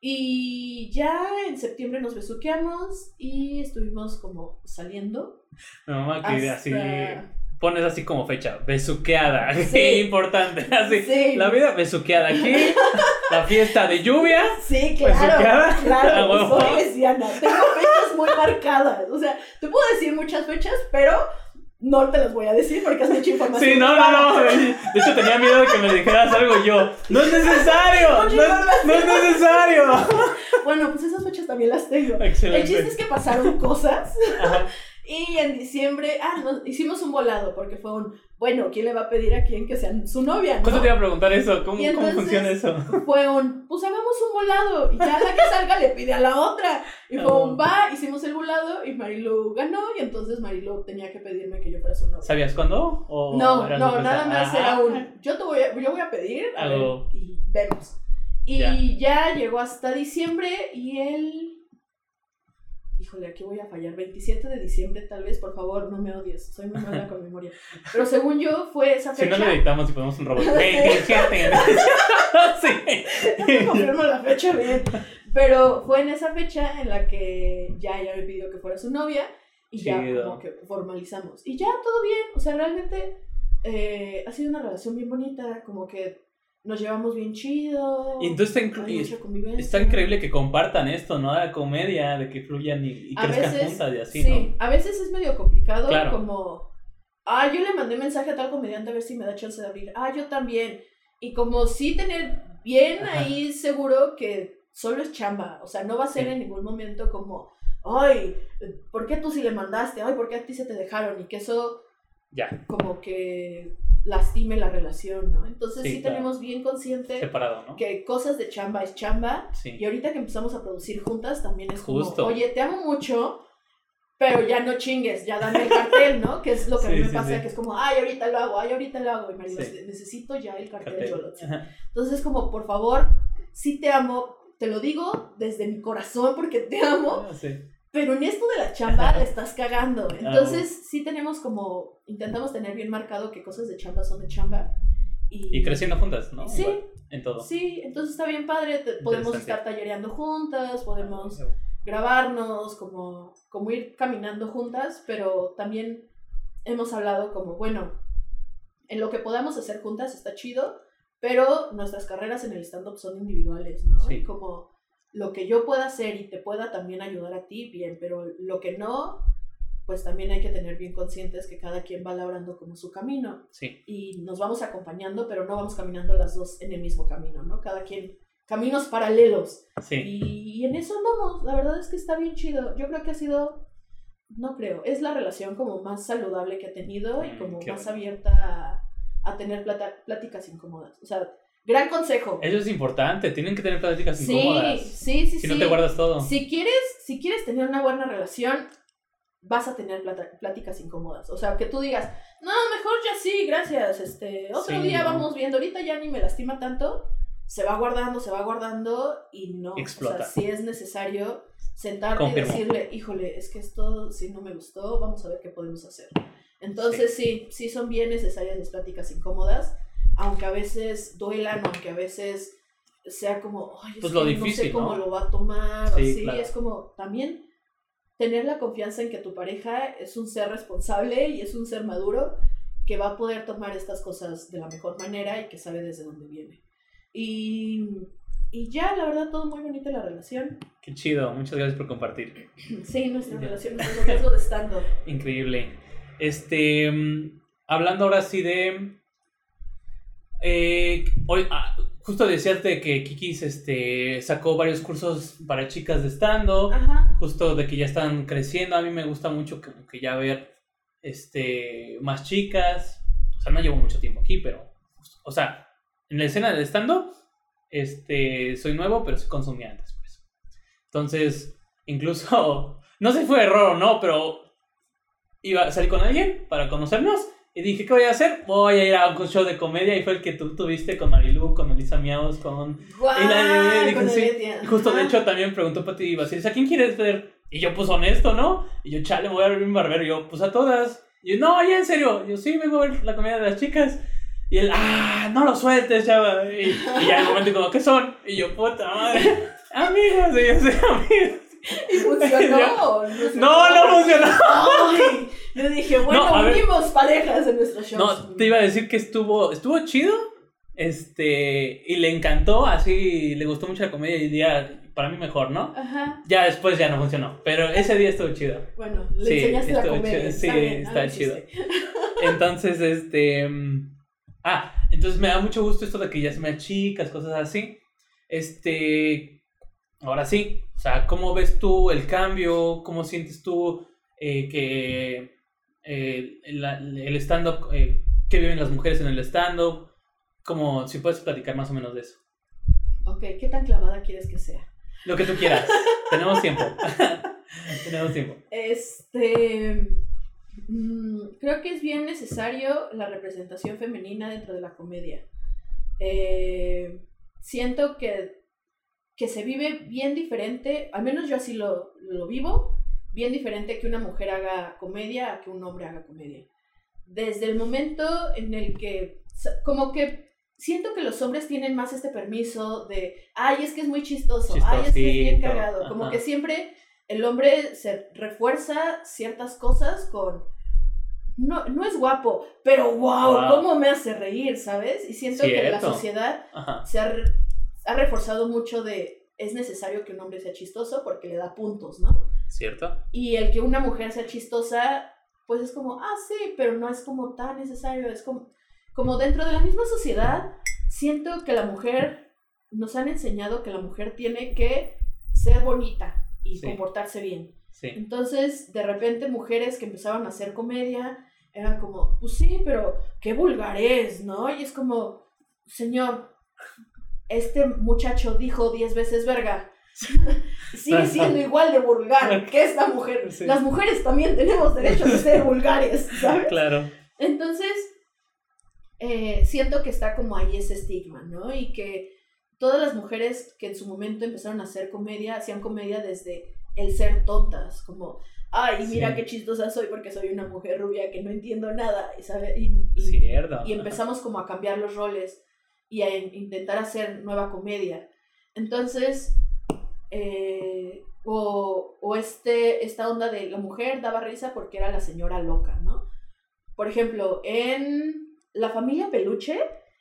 Y ya en septiembre nos besuqueamos y estuvimos como saliendo. Mi mamá que así, hasta- pones así como fecha, besuqueada. Sí. Sí. importante. Así. Sí. La vida besuqueada aquí. la fiesta de lluvia. Sí, ¿Besuqueada? claro, Ah, claro, huevo. soy lesbiana. Tengo fechas muy marcadas. O sea, te puedo decir muchas fechas, pero no te las voy a decir porque es mucha información. Sí, no, no, no. De hecho, tenía miedo de que me dijeras algo yo. ¡No es necesario! ¡No es, no es necesario! Bueno, pues esas fechas también las tengo. El Excelente. chiste es que pasaron cosas Ajá. Y en diciembre, ah, no, hicimos un volado porque fue un, bueno, ¿quién le va a pedir a quién que sea su novia? ¿no? te iba a preguntar eso. ¿Cómo, cómo funciona eso? Fue un, pues hagamos un volado y ya la que salga le pide a la otra. Y fue un, va, hicimos el volado y Marilu ganó y entonces Marilu tenía que pedirme que yo fuera su novia. ¿Sabías cuándo? ¿O No, no, sorpresa? nada más Ah. era un, yo te voy a, yo voy a pedir a ver, Algo. y vemos. Y Ya. ya. llegó hasta diciembre y él, híjole, aquí voy a fallar, 27 de diciembre tal vez, por favor, no me odies, soy muy mala con memoria. Pero según yo fue esa Si no fecha, le editamos y ponemos un robot. Sí. no confirmo la fecha bien, pero fue en esa fecha en la que ya ella me pidió que fuera su novia y ya como que formalizamos. Y ya todo bien, o sea, realmente eh, ha sido una relación bien bonita, como que nos llevamos bien chido. Y entonces está, está increíble que compartan esto, ¿no? La comedia, de que fluyan y, crezcan veces, juntas y así, sí, ¿no? a veces es medio complicado, Claro. como, ah, yo le mandé mensaje a tal comediante a ver si me da chance de abrir, ah, yo también. Y como sí tener bien Ajá. ahí seguro que solo es chamba, o sea, no va a ser Sí. en ningún momento como, ay, ¿por qué tú sí le mandaste? Ay, ¿por qué a ti se te dejaron? Y que eso Ya, como que lastime la relación, ¿no? Entonces sí, Sí, claro. tenemos bien consciente separado, ¿no? que cosas de chamba es chamba Sí. y ahorita que empezamos a producir juntas también es Justo. como, oye, te amo mucho, pero ya no chingues, ya dame el cartel, ¿no? Que es lo que a mí me pasa, que es como, ay, ahorita lo hago, ay, ahorita lo hago. Y Marilo, Sí. necesito ya el cartel, Cartel. Yolotzi. Ajá. Entonces, como, por favor, sí te amo, te lo digo desde mi corazón porque te amo, Ah, sí. Pero en esto de la chamba la estás cagando. Entonces, sí tenemos como, intentamos tener bien marcado que cosas de chamba son de chamba. Y, Y creciendo juntas, ¿no? Sí. Igual, en todo. Sí, entonces está bien padre, te- podemos estar tallereando juntas, podemos grabarnos, como, como ir caminando juntas, pero también hemos hablado como, bueno, en lo que podamos hacer juntas está chido, pero nuestras carreras en el stand-up son individuales, ¿no? Sí. Y como lo que yo pueda hacer y te pueda también ayudar a ti, bien, pero lo que no, pues también hay que tener bien conscientes que cada quien va labrando como su camino Sí. y nos vamos acompañando, pero no vamos caminando las dos en el mismo camino, ¿no? Cada quien, caminos paralelos. Sí. Y, en eso andamos, la verdad es que está bien chido. Yo creo que ha sido, no creo, es la relación como más saludable que ha tenido y Mm, como más bueno. abierta a, a tener plata- pláticas incómodas. O sea, gran consejo. Eso es importante. Tienen que tener pláticas Sí, incómodas. sí, sí, Si sí. no te guardas todo. Si quieres, si quieres tener una buena relación, vas a tener pláticas incómodas. O sea, que tú digas, no, mejor ya sí, gracias. Este, otro Sí, día no. vamos viendo, ahorita ya ni me lastima tanto. Se va guardando, se va guardando y no. Explota. O sea, si es necesario sentarte Confirmo. y decirle, híjole, es que esto sí no me gustó, vamos a ver qué podemos hacer. Entonces sí, sí, son bien necesarias las pláticas incómodas, aunque a veces duelan, aunque a veces sea como, ay, es Pues lo que no difícil, sé cómo ¿no? lo va a tomar, Sí, así, claro. es como también tener la confianza en que tu pareja es un ser responsable y es un ser maduro que va a poder tomar estas cosas de la mejor manera y que sabe desde dónde viene. Y, y ya, la verdad, todo muy bonito la relación. Qué chido. Muchas gracias por compartir. Sí, nuestra relación es un noviazgo de stand-up. Increíble. Este, mm, hablando ahora sí de Eh, hoy, ah, justo decías de que Kikis este, sacó varios cursos para chicas de. Ajá. Justo de que ya están creciendo. A mí me gusta mucho que, que ya ver este, más chicas. O sea, no llevo mucho tiempo aquí, pero. O sea, en la escena del stand-up, este, soy nuevo, pero sí consumí antes, pues. Entonces, incluso. No sé si fue error o no, pero. Iba a salir con alguien para conocernos. Y dije, ¿qué voy a hacer? Voy a ir a un show de comedia. Y fue el que tú tuviste con Marilu, con Melissa Miaos, con. Guau, Y la- dije, con sí. Eletia. Y justo de hecho también preguntó Pati y Basil, ¿a quién quieres ver? Y yo, pues honesto, ¿no? Y yo, chale, voy a ver un barbero. Y yo, pues a todas. Y yo, no, ya en serio. Y yo, sí, vengo a ver la comedia de las chicas. Y él, ah, no lo sueltes, chava. Y, y ya en el momento como, ¿qué son? Y yo, puta madre. Amigos, y yo, sí, amigos. ¿Y funcionó? No, no funcionó. Ay, yo dije, bueno, No, unimos parejas en nuestros shows. No, te iba a decir que estuvo, estuvo chido. Este, y le encantó, así, le gustó mucho la comedia y día, para mí mejor, ¿no? Ajá. Ya después ya no funcionó, pero ese día estuvo chido. Bueno, le Sí, enseñaste la estuvo comedia. chido, está sí, bien, está chido. Entonces, este. mm, Ah, entonces me da mucho gusto esto de que ya se me chicas, cosas así. Este. Ahora sí, o sea, ¿cómo ves tú el cambio? ¿Cómo sientes tú eh, que eh, la- el stand-up, eh, qué viven las mujeres en el stand-up? Como, si puedes platicar más o menos de eso. Ok, ¿qué tan clavada quieres que sea? Lo que tú quieras. Tenemos tiempo. Tenemos tiempo. Este. mm, creo que es bien necesario la representación femenina dentro de la comedia. Eh, siento que, que se vive bien diferente, al menos yo así lo, lo vivo, bien diferente que una mujer haga comedia a que un hombre haga comedia. Desde el momento en el que, como que siento que los hombres tienen más este permiso de, ay, es que es muy chistoso, ay, es que es bien cagado, como ajá. que siempre el hombre se refuerza ciertas cosas con... No, no es guapo, pero wow, Wow. cómo me hace reír, ¿sabes? Y siento que la Cierto. sociedad Ajá. se ha, ha reforzado mucho de es necesario que un hombre sea chistoso porque le da puntos, ¿no? ¿Cierto? Y el que una mujer sea chistosa, pues es como, ah, sí, pero no es como tan necesario, es como, como dentro de la misma sociedad, siento que la mujer, nos han enseñado que la mujer tiene que ser bonita y Sí. comportarse bien. Sí. Entonces, de repente, mujeres que empezaban a hacer comedia eran como, pues sí, pero qué vulgar es, ¿no? Y es como, señor, este muchacho dijo diez veces verga. Sigue siendo igual de vulgar que esta mujer. Sí. Las mujeres también tenemos derecho a ser vulgares, ¿sabes? Claro. Entonces, eh, siento que está como ahí ese estigma, ¿no? Y que todas las mujeres que en su momento empezaron a hacer comedia, hacían comedia desde el ser tontas, como, ay, mira Sí. qué chistosa soy porque soy una mujer rubia que no entiendo nada, ¿sabes? Y, y- Cierto. y empezamos como a cambiar los roles y a in- intentar hacer nueva comedia. Entonces, eh, o, o este, esta onda de la mujer daba risa porque era la señora loca, ¿no? Por ejemplo, en la familia Peluche,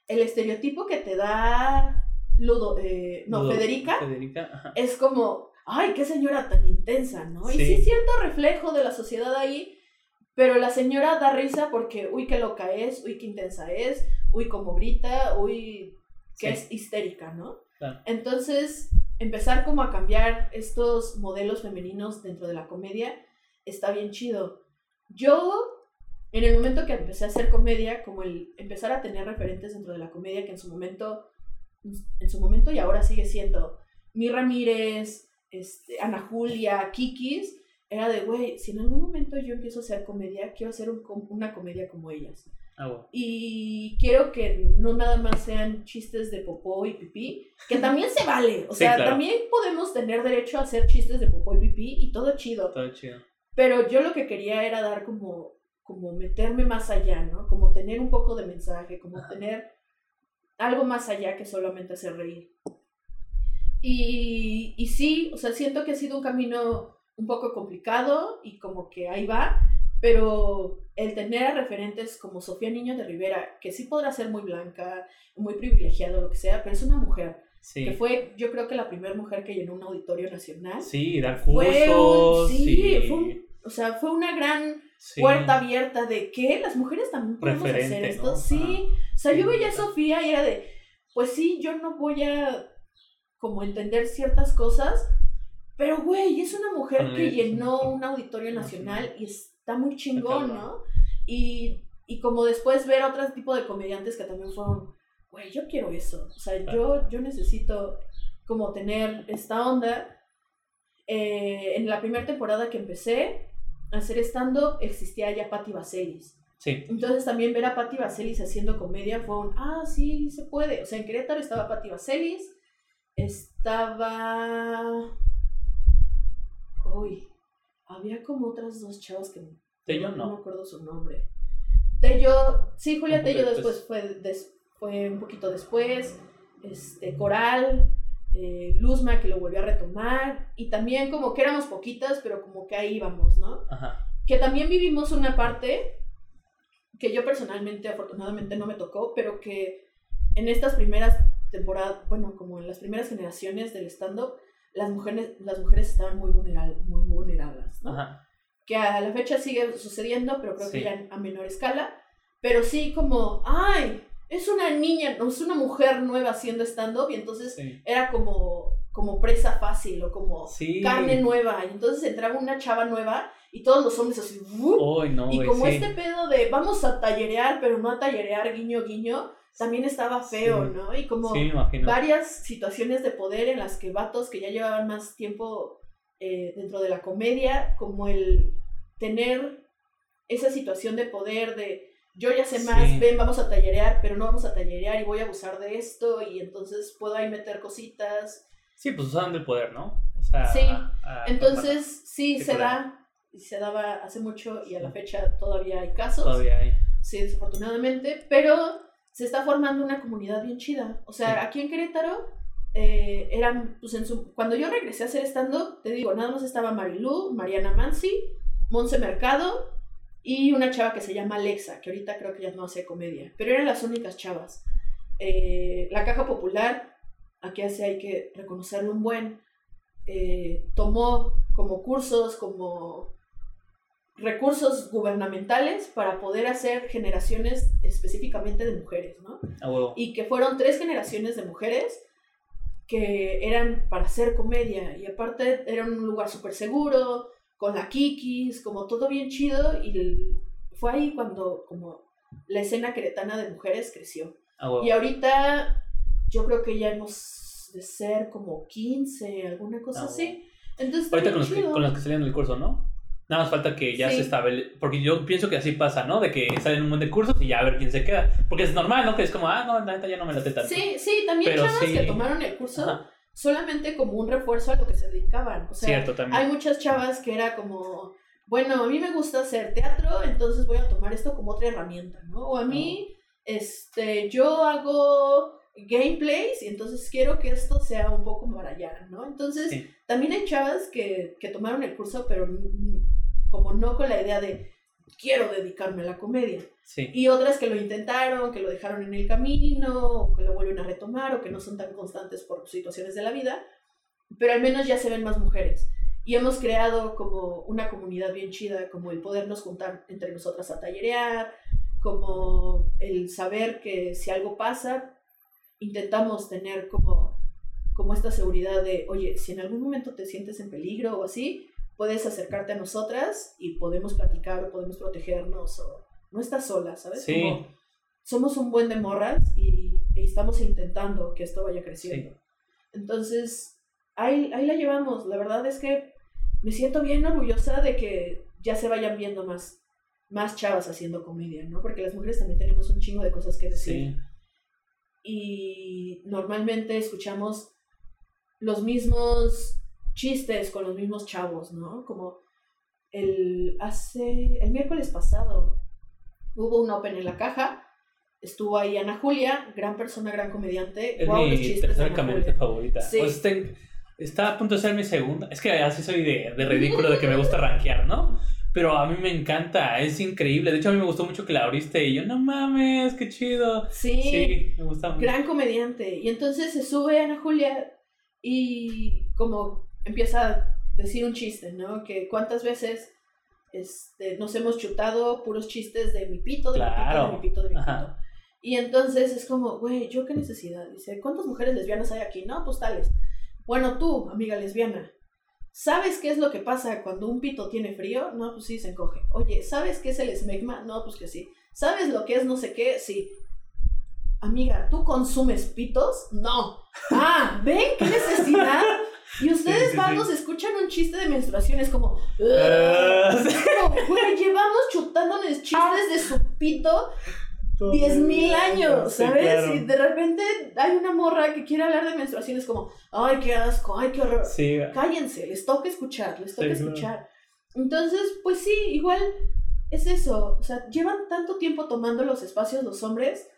el estereotipo que te da Ludo, eh, no, Ludo- Federica, Federica, es como, ay, qué señora tan intensa, ¿no? Y Sí. sí, cierto reflejo de la sociedad ahí, pero la señora da risa porque, uy, qué loca es, uy, qué intensa es, uy, cómo grita, uy, que Sí. es histérica, ¿no? Claro. Entonces, empezar como a cambiar estos modelos femeninos dentro de la comedia está bien chido. Yo, en el momento que empecé a hacer comedia, como el empezar a tener referentes dentro de la comedia que en su momento, en su momento y ahora sigue siendo Mi Ramírez, este, Ana Julia, Kikis, era de, güey, si en algún momento yo empiezo a hacer comedia, quiero hacer una comedia como ellas. Ah, bueno. Y quiero que no nada más sean chistes de popó y pipí, que también se vale. O Sí, sea, claro. también podemos tener derecho a hacer chistes de popó y pipí y todo chido. Todo chido. Pero yo lo que quería era dar como, como meterme más allá, ¿no? Como tener un poco de mensaje, como Ajá. tener algo más allá que solamente hacer reír. Y, y sí, o sea, siento que ha sido un camino un poco complicado y como que ahí va, pero el tener a referentes como Sofía Niño de Rivera, que sí podrá ser muy blanca, muy privilegiada, lo que sea, pero es una mujer, que Sí. fue yo creo que la primera mujer que llenó un auditorio nacional. Sí, dar Fue un- cursos. sí, y- fue un- O sea, fue una gran Sí. puerta abierta de que las mujeres también podemos hacer esto. ¿no? Sí, o sea, Sí, yo veía a. Sofía y era de, pues sí, yo no voy a como entender ciertas cosas, pero güey, es una mujer que llenó un auditorio nacional y está muy chingón. ¿no? Y, y como después ver otro tipo de comediantes que también fueron, güey, yo quiero eso, o sea, yo, yo necesito como tener esta onda. Eh, en la primera temporada que empecé a hacer stand-up existía ya Patti Vaselis. Sí. Entonces también ver a Patti Vaselis haciendo comedia fue un, ah, sí, se puede. O sea, en Querétaro estaba Patti Vaselis, estaba... Uy, había como otras dos chavas que Tello no, no. me acuerdo su nombre. Tello, sí, Julia Tello después. fue, des- fue un poquito después. Este, Coral, eh, Luzma que lo volvió a retomar. Y también como que éramos poquitas, pero como que ahí íbamos, ¿no? Ajá. que también vivimos una parte que yo personalmente afortunadamente no me tocó, pero que en estas primeras temporadas, bueno, como en las primeras generaciones del stand-up, las mujeres, las mujeres estaban muy, vulneral, muy vulnerables, ¿no? Ajá. Que a la fecha sigue sucediendo, pero creo Sí. que ya a menor escala, pero sí como, ay, es una niña, no, es una mujer nueva haciendo stand-up y entonces Sí. era como, como presa fácil o como Sí. carne nueva y entonces entraba una chava nueva y todos los hombres así. Uy, no, Y como este pedo de vamos a tallerear, pero no a tallerear guiño guiño, también estaba feo, Sí. ¿no? Y como Sí, varias situaciones de poder en las que vatos que ya llevaban más tiempo eh, dentro de la comedia, como el tener esa situación de poder de yo ya sé más, Sí. ven, vamos a tallerear, pero no vamos a tallerear y voy a abusar de esto y entonces puedo ahí meter cositas. Sí, pues usaban del poder, ¿no? O sea, Sí, a- a- Entonces, sí, se da, y se daba hace mucho y a la fecha todavía hay casos. todavía hay. Sí, desafortunadamente, pero se está formando una comunidad bien chida. O sea, Sí. aquí en Querétaro eh, eran, pues en su, cuando yo regresé a hacer stand-up, te digo, nada más estaba Marilú, Mariana Mansi, Monse Mercado y una chava que se llama Alexa, que ahorita creo que ya no hace comedia, pero eran las únicas chavas. Eh, la Caja Popular, aquí hace hay que reconocerlo un buen, eh, tomó como cursos, como recursos gubernamentales para poder hacer generaciones específicamente de mujeres, ¿no? A huevo. Y que fueron tres generaciones de mujeres que eran para hacer comedia y aparte era un lugar súper seguro, con la Kikis, como todo bien chido y fue ahí cuando como la escena queretana de mujeres creció. A huevo. Y ahorita yo creo que ya hemos de ser como 15, alguna cosa Ah, así. Entonces, Ahorita con los, que, con los que salían del curso, ¿no? Nada más falta que ya Sí. se establezca. Porque yo pienso que así pasa, ¿no? De que salen un montón de cursos y ya a ver quién se queda. Porque es normal, ¿no? Que es como, ah, no, la neta ya no me late tanto. Sí, sí, también Pero chavas sí. que tomaron el curso Ajá. Solamente como un refuerzo a lo que se dedicaban. O sea, Cierto, también. hay muchas chavas que era como, bueno, a mí me gusta hacer teatro, entonces voy a tomar esto como otra herramienta, ¿no? O a mí, este, yo hago gameplays y entonces quiero que esto sea un poco para allá, ¿no? Entonces, Sí. también hay chavas que, que tomaron el curso, pero como no con la idea de quiero dedicarme a la comedia. Sí. Y otras que lo intentaron, que lo dejaron en el camino, o que lo vuelven a retomar, o que no son tan constantes por situaciones de la vida, pero al menos ya se ven más mujeres. Y hemos creado como una comunidad bien chida, como el podernos juntar entre nosotras a tallerear, como el saber que si algo pasa, intentamos tener como, como esta seguridad de, oye, si en algún momento te sientes en peligro o así, puedes acercarte a nosotras y podemos platicar o podemos protegernos o no estás sola, ¿sabes? Sí. Como somos un buen de morras y, y estamos intentando que esto vaya creciendo. Entonces, ahí, ahí la llevamos. La verdad es que me siento bien orgullosa de que ya se vayan viendo más, más chavas haciendo comedia, ¿no? Porque las mujeres también tenemos un chingo de cosas que decir Sí. y normalmente escuchamos los mismos chistes con los mismos chavos, ¿no? Como el hace el miércoles pasado hubo un open en la caja, estuvo ahí Ana Julia, gran persona, gran comediante, Es los mi tercera comediante favorita. Sí. Pues ten- está a punto de ser mi segunda. Es que así soy de, de ridículo, de que me gusta rankear, ¿no? Pero a mí me encanta, es increíble. De hecho, a mí me gustó mucho que la abriste y yo, no mames, qué chido. Sí, Sí, me gusta mucho. gran comediante. Y entonces se sube Ana Julia y como empieza a decir un chiste, ¿no? Que cuántas veces este, nos hemos chutado puros chistes de mi pito, de Claro. mi pito, de mi pito, de mi Ajá. pito. Y entonces es como, güey, ¿yo qué necesidad? Dice, ¿cuántas mujeres lesbianas hay aquí? No, pues tales. Bueno, tú, amiga lesbiana, ¿sabes qué es lo que pasa cuando un pito tiene frío? No, pues sí, se encoge. Oye, ¿sabes qué es el esmegma? No, pues que sí. ¿Sabes lo que es no sé qué? Sí. Amiga, ¿tú consumes pitos? No. Ah, ¿ven qué necesidad? Y ustedes, sí, vagos, escuchan un chiste de menstruación, es como... Ah, como, güey, llevamos chutándoles chistes de su pito diez mil años, Sí, ¿sabes? claro. Y de repente hay una morra que quiere hablar de menstruación, es como, ay, qué asco, ay, qué horror. Sí, Cállense, les toca escuchar, les toca Sí, escuchar. Entonces, pues sí, igual es eso. O sea, llevan tanto tiempo tomando los espacios los hombres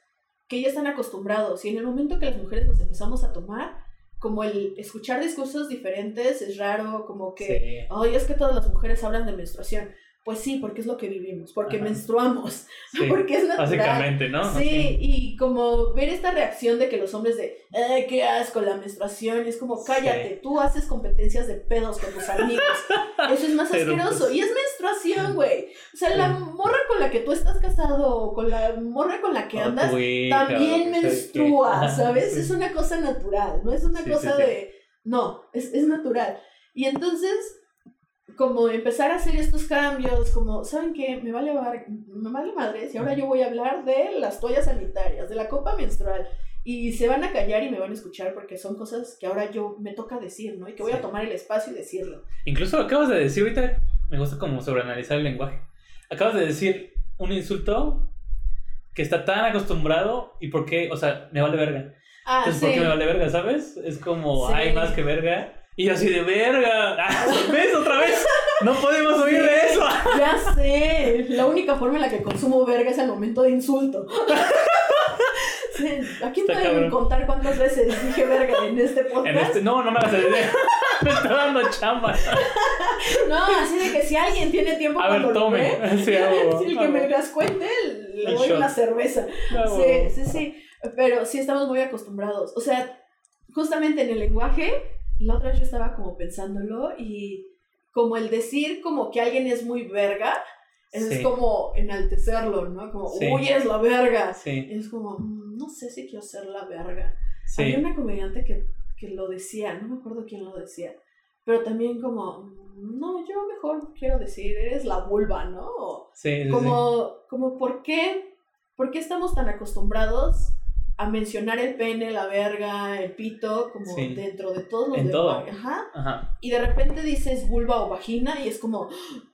que ya están acostumbrados. Y en el momento que las mujeres los empezamos a tomar, como el escuchar discursos diferentes es raro, como que, sí. ay, es que todas las mujeres hablan de menstruación. Pues sí, porque es lo que vivimos, porque Ajá. menstruamos, sí. porque es natural. Básicamente, ¿no? Sí, y como ver esta reacción de que los hombres de, ay, qué asco la menstruación, es como, cállate, Sí. tú haces competencias de pedos con tus amigos. Eso es más Pero, asqueroso. pues, Y es menstruación, güey. O sea, la Sí. morra con la que tú estás casado o con la morra con la que andas, tu hija, también menstrua, ¿sabes? Sí. Es una cosa natural, no es una Sí, cosa sí, sí. de, no, es, es natural. Y entonces, como empezar a hacer estos cambios, como, ¿saben qué? Me vale, bar- me vale madres y ahora yo voy a hablar de las toallas sanitarias, de la copa menstrual. Y se van a callar y me van a escuchar porque son cosas que ahora yo me toca decir, ¿no? Y que voy Sí. a tomar el espacio y decirlo. Incluso acabas de decir ahorita, me gusta como sobreanalizar el lenguaje. Acabas de decir un insulto que está tan acostumbrado y por qué, o sea, me vale verga. Ah, Entonces, sí. ¿por qué me vale verga, sabes? Es como, Sí. hay más que verga. Y así de verga. ¿Ves otra vez? No podemos oír de eso. Ya sé, la única forma en la que consumo verga es el momento de insulto. Sí, ¿A quién pueden contar cuántas veces dije verga en este podcast? En este, no, no me hagas idea. Me está dando chamba. No, así de que si alguien tiene tiempo A ver, tome. ve, Sí, si el que me las cuente, le doy una cerveza. Sí, sí, sí. Pero sí estamos muy acostumbrados. O sea, justamente en el lenguaje, la otra vez yo estaba como pensándolo y como el decir como que alguien es muy verga, es Sí. como enaltecerlo, ¿no? Como, Sí. uy, eres la verga. Sí, Es como, "Mm, no sé si quiero ser la verga. Había una comediante que, que lo decía, no me acuerdo quién lo decía, pero también como, "Mm, no, yo mejor quiero decir, eres la vulva, ¿no? O como, como ¿por qué, ¿por qué estamos tan acostumbrados a mencionar el pene, la verga, el pito, como Sí. dentro de todos los En todo. Ajá. Ajá. Y de repente dices vulva o vagina y es como,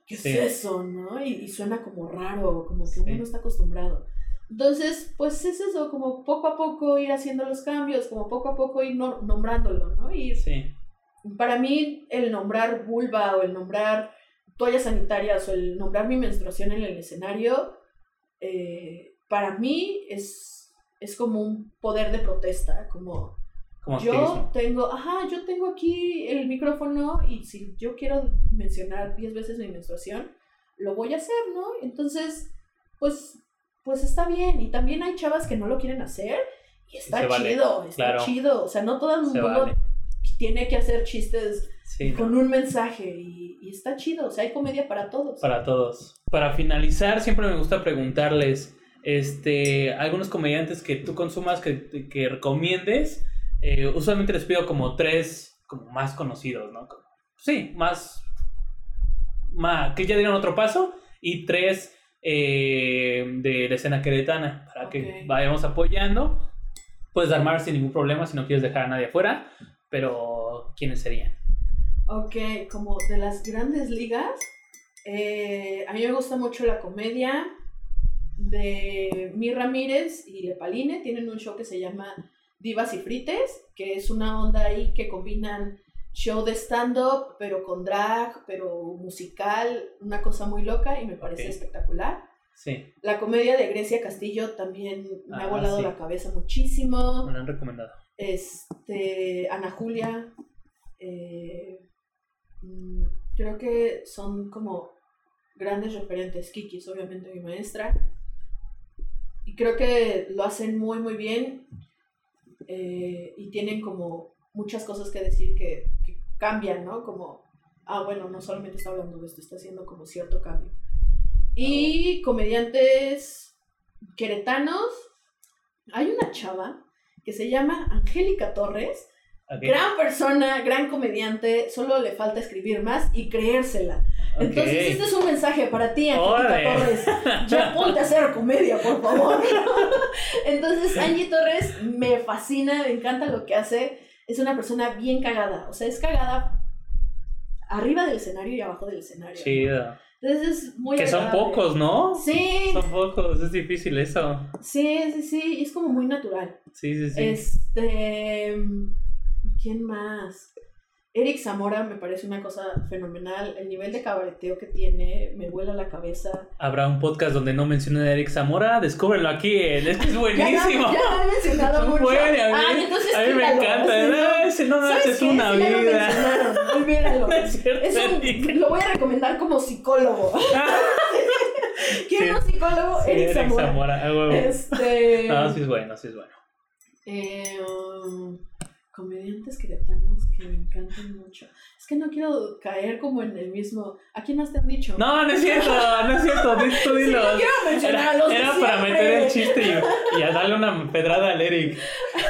¿qué Sí. es eso, no? Y, y suena como raro, como que Sí. uno no está acostumbrado. Entonces, pues es eso, como poco a poco ir haciendo los cambios, como poco a poco ir no- nombrándolo, ¿no? Y para mí el nombrar vulva o el nombrar toallas sanitarias o el nombrar mi menstruación en el escenario, eh, para mí es, es como un poder de protesta, como Como yo activismo. tengo, ajá, yo tengo aquí el micrófono y si yo quiero mencionar 10 veces mi menstruación, lo voy a hacer, ¿no? Entonces, pues, pues está bien. Y también hay chavas que no lo quieren hacer y está se vale, chido, está claro. chido. O sea, no todo el mundo vale. tiene que hacer chistes Sí, no. con un mensaje y, y está chido. O sea, hay comedia para todos. Para todos. Para finalizar, siempre me gusta preguntarles, este, algunos comediantes que tú consumas, que, que recomiendes. Eh, usualmente les pido como tres, como más conocidos, ¿no? Como- sí, más, más, que ya dieron otro paso. Y tres eh, de la escena queretana, para que vayamos apoyando. Puedes armar sin ningún problema si no quieres dejar a nadie afuera, pero ¿quiénes serían? Ok, como de las grandes ligas, eh, a mí me gusta mucho la comedia de Mi Ramírez y Lepaline. Tienen un show que se llama Divas y Frites, que es una onda ahí que combinan show de stand-up, pero con drag, pero musical, una cosa muy loca y me parece espectacular. Sí, La comedia de Grecia Castillo también me ha Ah, volado sí. la cabeza muchísimo me lo han recomendado. este, Ana Julia, eh, mm, creo que son como grandes referentes. Kiki es obviamente mi maestra. Y creo que lo hacen muy, muy bien. eh, y tienen como muchas cosas que decir que, que cambian, ¿no? Como ah, bueno, no solamente está hablando de esto, está haciendo como cierto cambio. Y comediantes queretanos, hay una chava que se llama Angélica Torres, gran persona, gran comediante, solo le falta escribir más y creérsela. Entonces, este es un mensaje para ti, Órale. Torres. Ya ponte a hacer comedia, por favor. Entonces, Angie Torres me fascina, me encanta lo que hace. Es una persona bien cagada. O sea, es cagada arriba del escenario y abajo del escenario. Chido. Entonces, es muy Que son pocos, ¿no? Sí, Son pocos, es difícil eso. sí, sí, sí. Es como muy natural. Sí, sí, sí. Este. ¿Quién más? Eric Zamora me parece una cosa fenomenal. El nivel de cabareteo que tiene me vuela la cabeza. Habrá un podcast donde no mencionen a Eric Zamora, descúbrenlo aquí, es que es Ya, lo- buenísimo. ya lo he mencionado mucho. bueno, a mí, Ay, entonces a mí me encanta. No, ¿no? ese no, no, ¿Sabes es qué? una Sí, ya lo vida. mencionaron, olvídalo. No es cierto, Es un- Eric. lo voy a recomendar como psicólogo. ¿Quién Sí. es psicólogo? Sí, Eric Eric Zamora. Este. No, sí es bueno, sí es bueno. Eh, um, comediantes queretanos que me encantan mucho. Es que no quiero caer como en el mismo. ¿A quién más te han dicho? No, no es cierto, no es cierto, tú Sí, dilo. no quiero mencionar a Era, los era para meter el chiste y, y a darle una pedrada al Eric.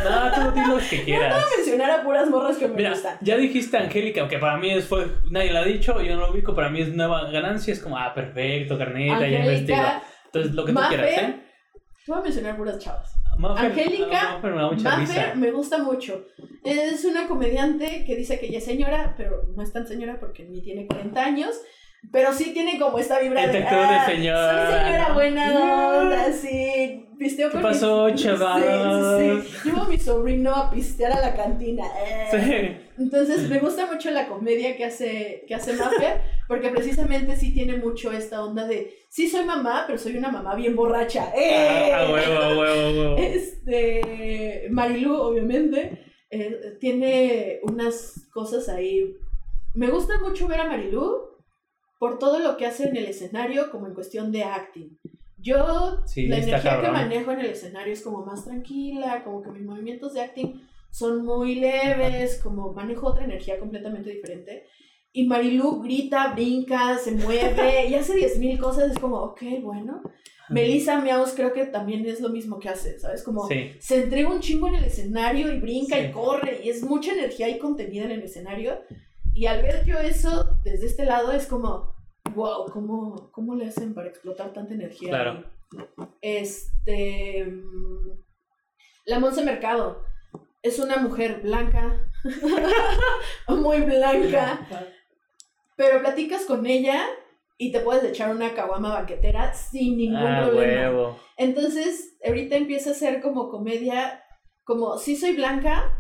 No, tú di lo que quieras. Voy a mencionar a puras morras que me Mira, gustan. ya dijiste Angélica, que para mí es, fue, nadie la ha dicho, yo no lo ubico, para mí es nueva ganancia, es como, ah, perfecto, carnita, ya investigo. Entonces, lo que tú Mafer, quieras, ¿eh? te voy a mencionar puras chavas. Angélica, Mafer me da mucha Mafer risa. me gusta mucho. Es una comediante que dice que ya es señora, pero no es tan señora porque ni tiene 40 años. Pero sí tiene como esta vibra de. actitud de "Ah, señora, Soy señora buena onda, sí. Pisteo ¿Qué con pasó, mis- chavas? Sí, sí, sí. Llevo a mi sobrino a pistear a la cantina. eh. Sí. Entonces me gusta mucho la comedia que hace, que hace Maffer, porque precisamente sí tiene mucho esta onda de, sí soy mamá, pero soy una mamá bien borracha. ¡Eh! Ah, a huevo, a huevo, a huevo. Este, Marilu, obviamente, eh, tiene unas cosas ahí. Me gusta mucho ver a Marilu por todo lo que hace en el escenario, como en cuestión de acting. Yo, Sí, la energía que cabrón. manejo en el escenario es como más tranquila, como que mis movimientos de acting son muy leves, como manejo otra energía completamente diferente. Y Marilu grita, brinca, se mueve y hace 10.000 cosas. Es como, ok, bueno. Melissa Meows creo que también es lo mismo que hace, ¿sabes? Como Sí. se entrega un chingo en el escenario y brinca Sí. y corre y es mucha energía y contenida en el escenario. Y al ver yo eso desde este lado es como, wow, ¿cómo, cómo le hacen para explotar tanta energía? Claro. Este. mm, La Monse Mercado es una mujer blanca, muy blanca, pero platicas con ella y te puedes echar una caguama banquetera sin ningún Ah, problema. huevo. Entonces, ahorita empieza a ser como comedia, como sí soy blanca,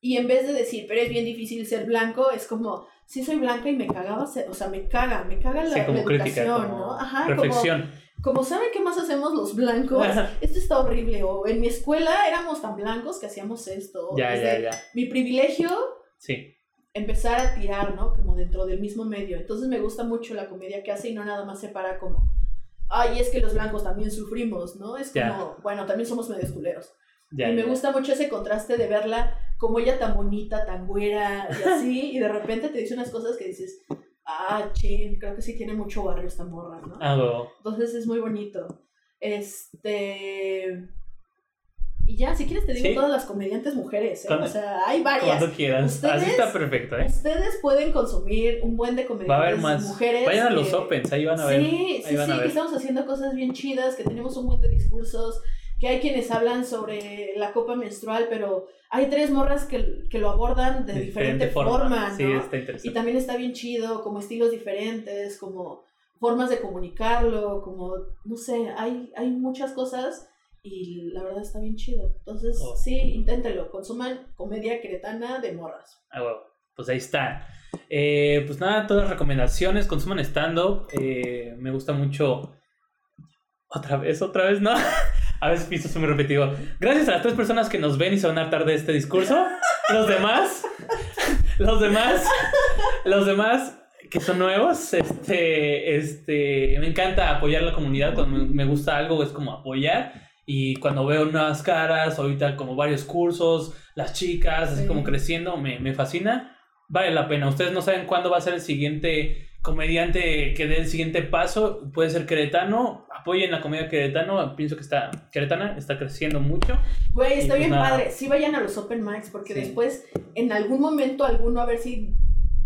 y en vez de decir, pero es bien difícil ser blanco, es como, sí soy blanca y me cagaba, o sea, me caga, me caga la, Sí, como la crítica, educación, como ¿no? Ajá, como, reflexión. como saben qué más hacemos los blancos, esto está horrible, o en mi escuela éramos tan blancos que hacíamos esto, Ya, desde ya, ya. mi privilegio, Sí. empezar a tirar, ¿no? Como dentro del mismo medio. Entonces me gusta mucho la comedia que hace y no nada más se para como, ay, es que los blancos también sufrimos, ¿no? Es como, bueno, también somos medios culeros. Y me gusta mucho ese contraste de verla como ella tan bonita, tan güera y así, y de repente te dice unas cosas que dices, ah, chin, creo que sí tiene mucho barrio esta morra, ¿no? Ah. Entonces es muy bonito. Este... Y ya, si quieres te digo Sí. todas las comediantes mujeres, ¿eh? O sea, hay varias. Cuando quieras. ¿Ustedes? Así está perfecto, ¿eh? Ustedes pueden consumir un buen de comediantes Va a haber más. mujeres. Vayan a los que- opens, ahí van a ver. Sí, ahí sí, sí, que estamos haciendo cosas bien chidas, que tenemos un buen de discursos, que hay quienes hablan sobre la copa menstrual, pero hay tres morras que, que lo abordan de, De diferente, forma, ¿no? Sí, está Y interesante. también está bien chido, como estilos diferentes, como formas de comunicarlo, como, no sé, hay, hay muchas cosas y la verdad está bien chido. Entonces, Oh. sí, inténtenlo, consuman comedia cretana de morras. Ah. Pues ahí está. Eh, pues nada, todas las recomendaciones, consuman stand-up. Eh, me gusta mucho. Otra vez, otra vez, ¿no? A veces piso soy muy repetido. Gracias a las tres personas que nos ven y se van a hartar de este discurso. Los demás, los demás, los demás que son nuevos, este, este, me encanta apoyar a la comunidad. Cuando me- me gusta algo es como apoyar. Y cuando veo nuevas caras, ahorita como varios cursos, las chicas, así Sí. como creciendo, me, me fascina. vale la pena. Ustedes no saben cuándo va a ser el siguiente comediante que dé el siguiente paso. Puede ser queretano. Apoyen la comedia queretano. Pienso que está queretana, está creciendo mucho. Güey, está pues bien nada. padre. Sí vayan a los open mics porque Sí. después, en algún momento alguno, a ver si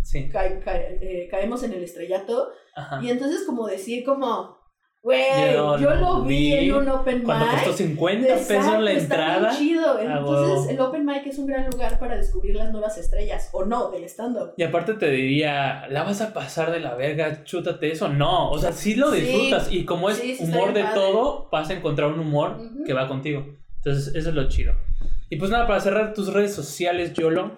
Sí. ca- ca- eh, caemos en el estrellato. Ajá. Y entonces como decir como, güey, Yo yo, lo lo vi vi en un open Cuando mic. costó 50 pesos la está bien entrada. chido. Ah, Entonces, el open mic es un gran lugar para descubrir las nuevas estrellas, o no, del stand-up. Y aparte te diría, ¿la vas a pasar de la verga? Chútate eso. No, o sea, sí lo Sí. disfrutas. Y como es Sí, sí está humor de padre. todo, vas a encontrar un humor que va contigo. Entonces, eso es lo chido. Y pues nada, para cerrar tus redes sociales, Yolo.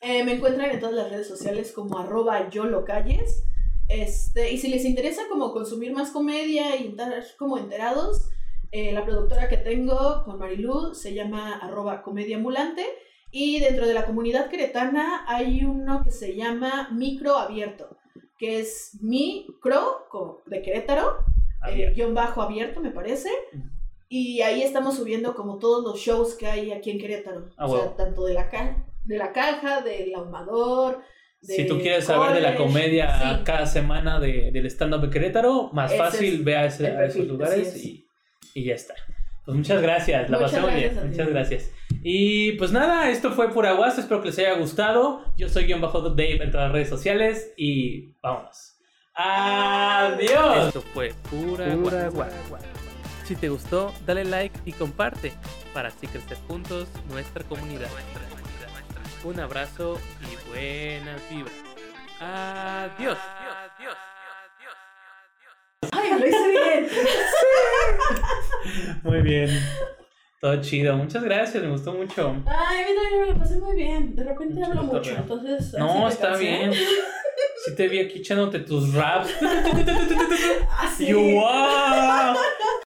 Eh, me encuentran en todas las redes sociales como arroba yolocalles. Este, y si les interesa como consumir más comedia y estar como enterados, eh, la productora que tengo con Marilu se llama arroba comedia ambulante. Y dentro de la comunidad queretana hay uno que se llama Micro Abierto, que es micro de Querétaro, eh, guion bajo abierto me parece. Y ahí estamos subiendo como todos los shows que hay aquí en Querétaro. Ah, o sea, huevo. tanto de la, ca de la caja, del ahumador. Si tú quieres saber de la college. comedia Sí. cada semana de, del stand-up de Querétaro, más Ese fácil, ve a, ese- el a esos perfil, lugares es. y, y ya está. Pues muchas gracias, la Muchas pasé muy bien. Muchas gracias. Y pues nada, esto fue Pura Guasa, espero que les haya gustado. Yo soy guion bajo Dave en todas las redes sociales y vámonos. Adiós. Esto fue Pura, Pura Guasa. Si te gustó, dale like y comparte para así crecer juntos nuestra comunidad. Un abrazo y buenas vibras. Adiós. Ay, lo hice bien. Muy bien. Todo chido. Muchas gracias, me gustó mucho. Ay, a mí también me lo pasé muy bien. De repente Mucho hablo mucho, cotorreo. entonces. No, está bien. Sí te vi aquí echándote tus raps. Así. Y yo, wow.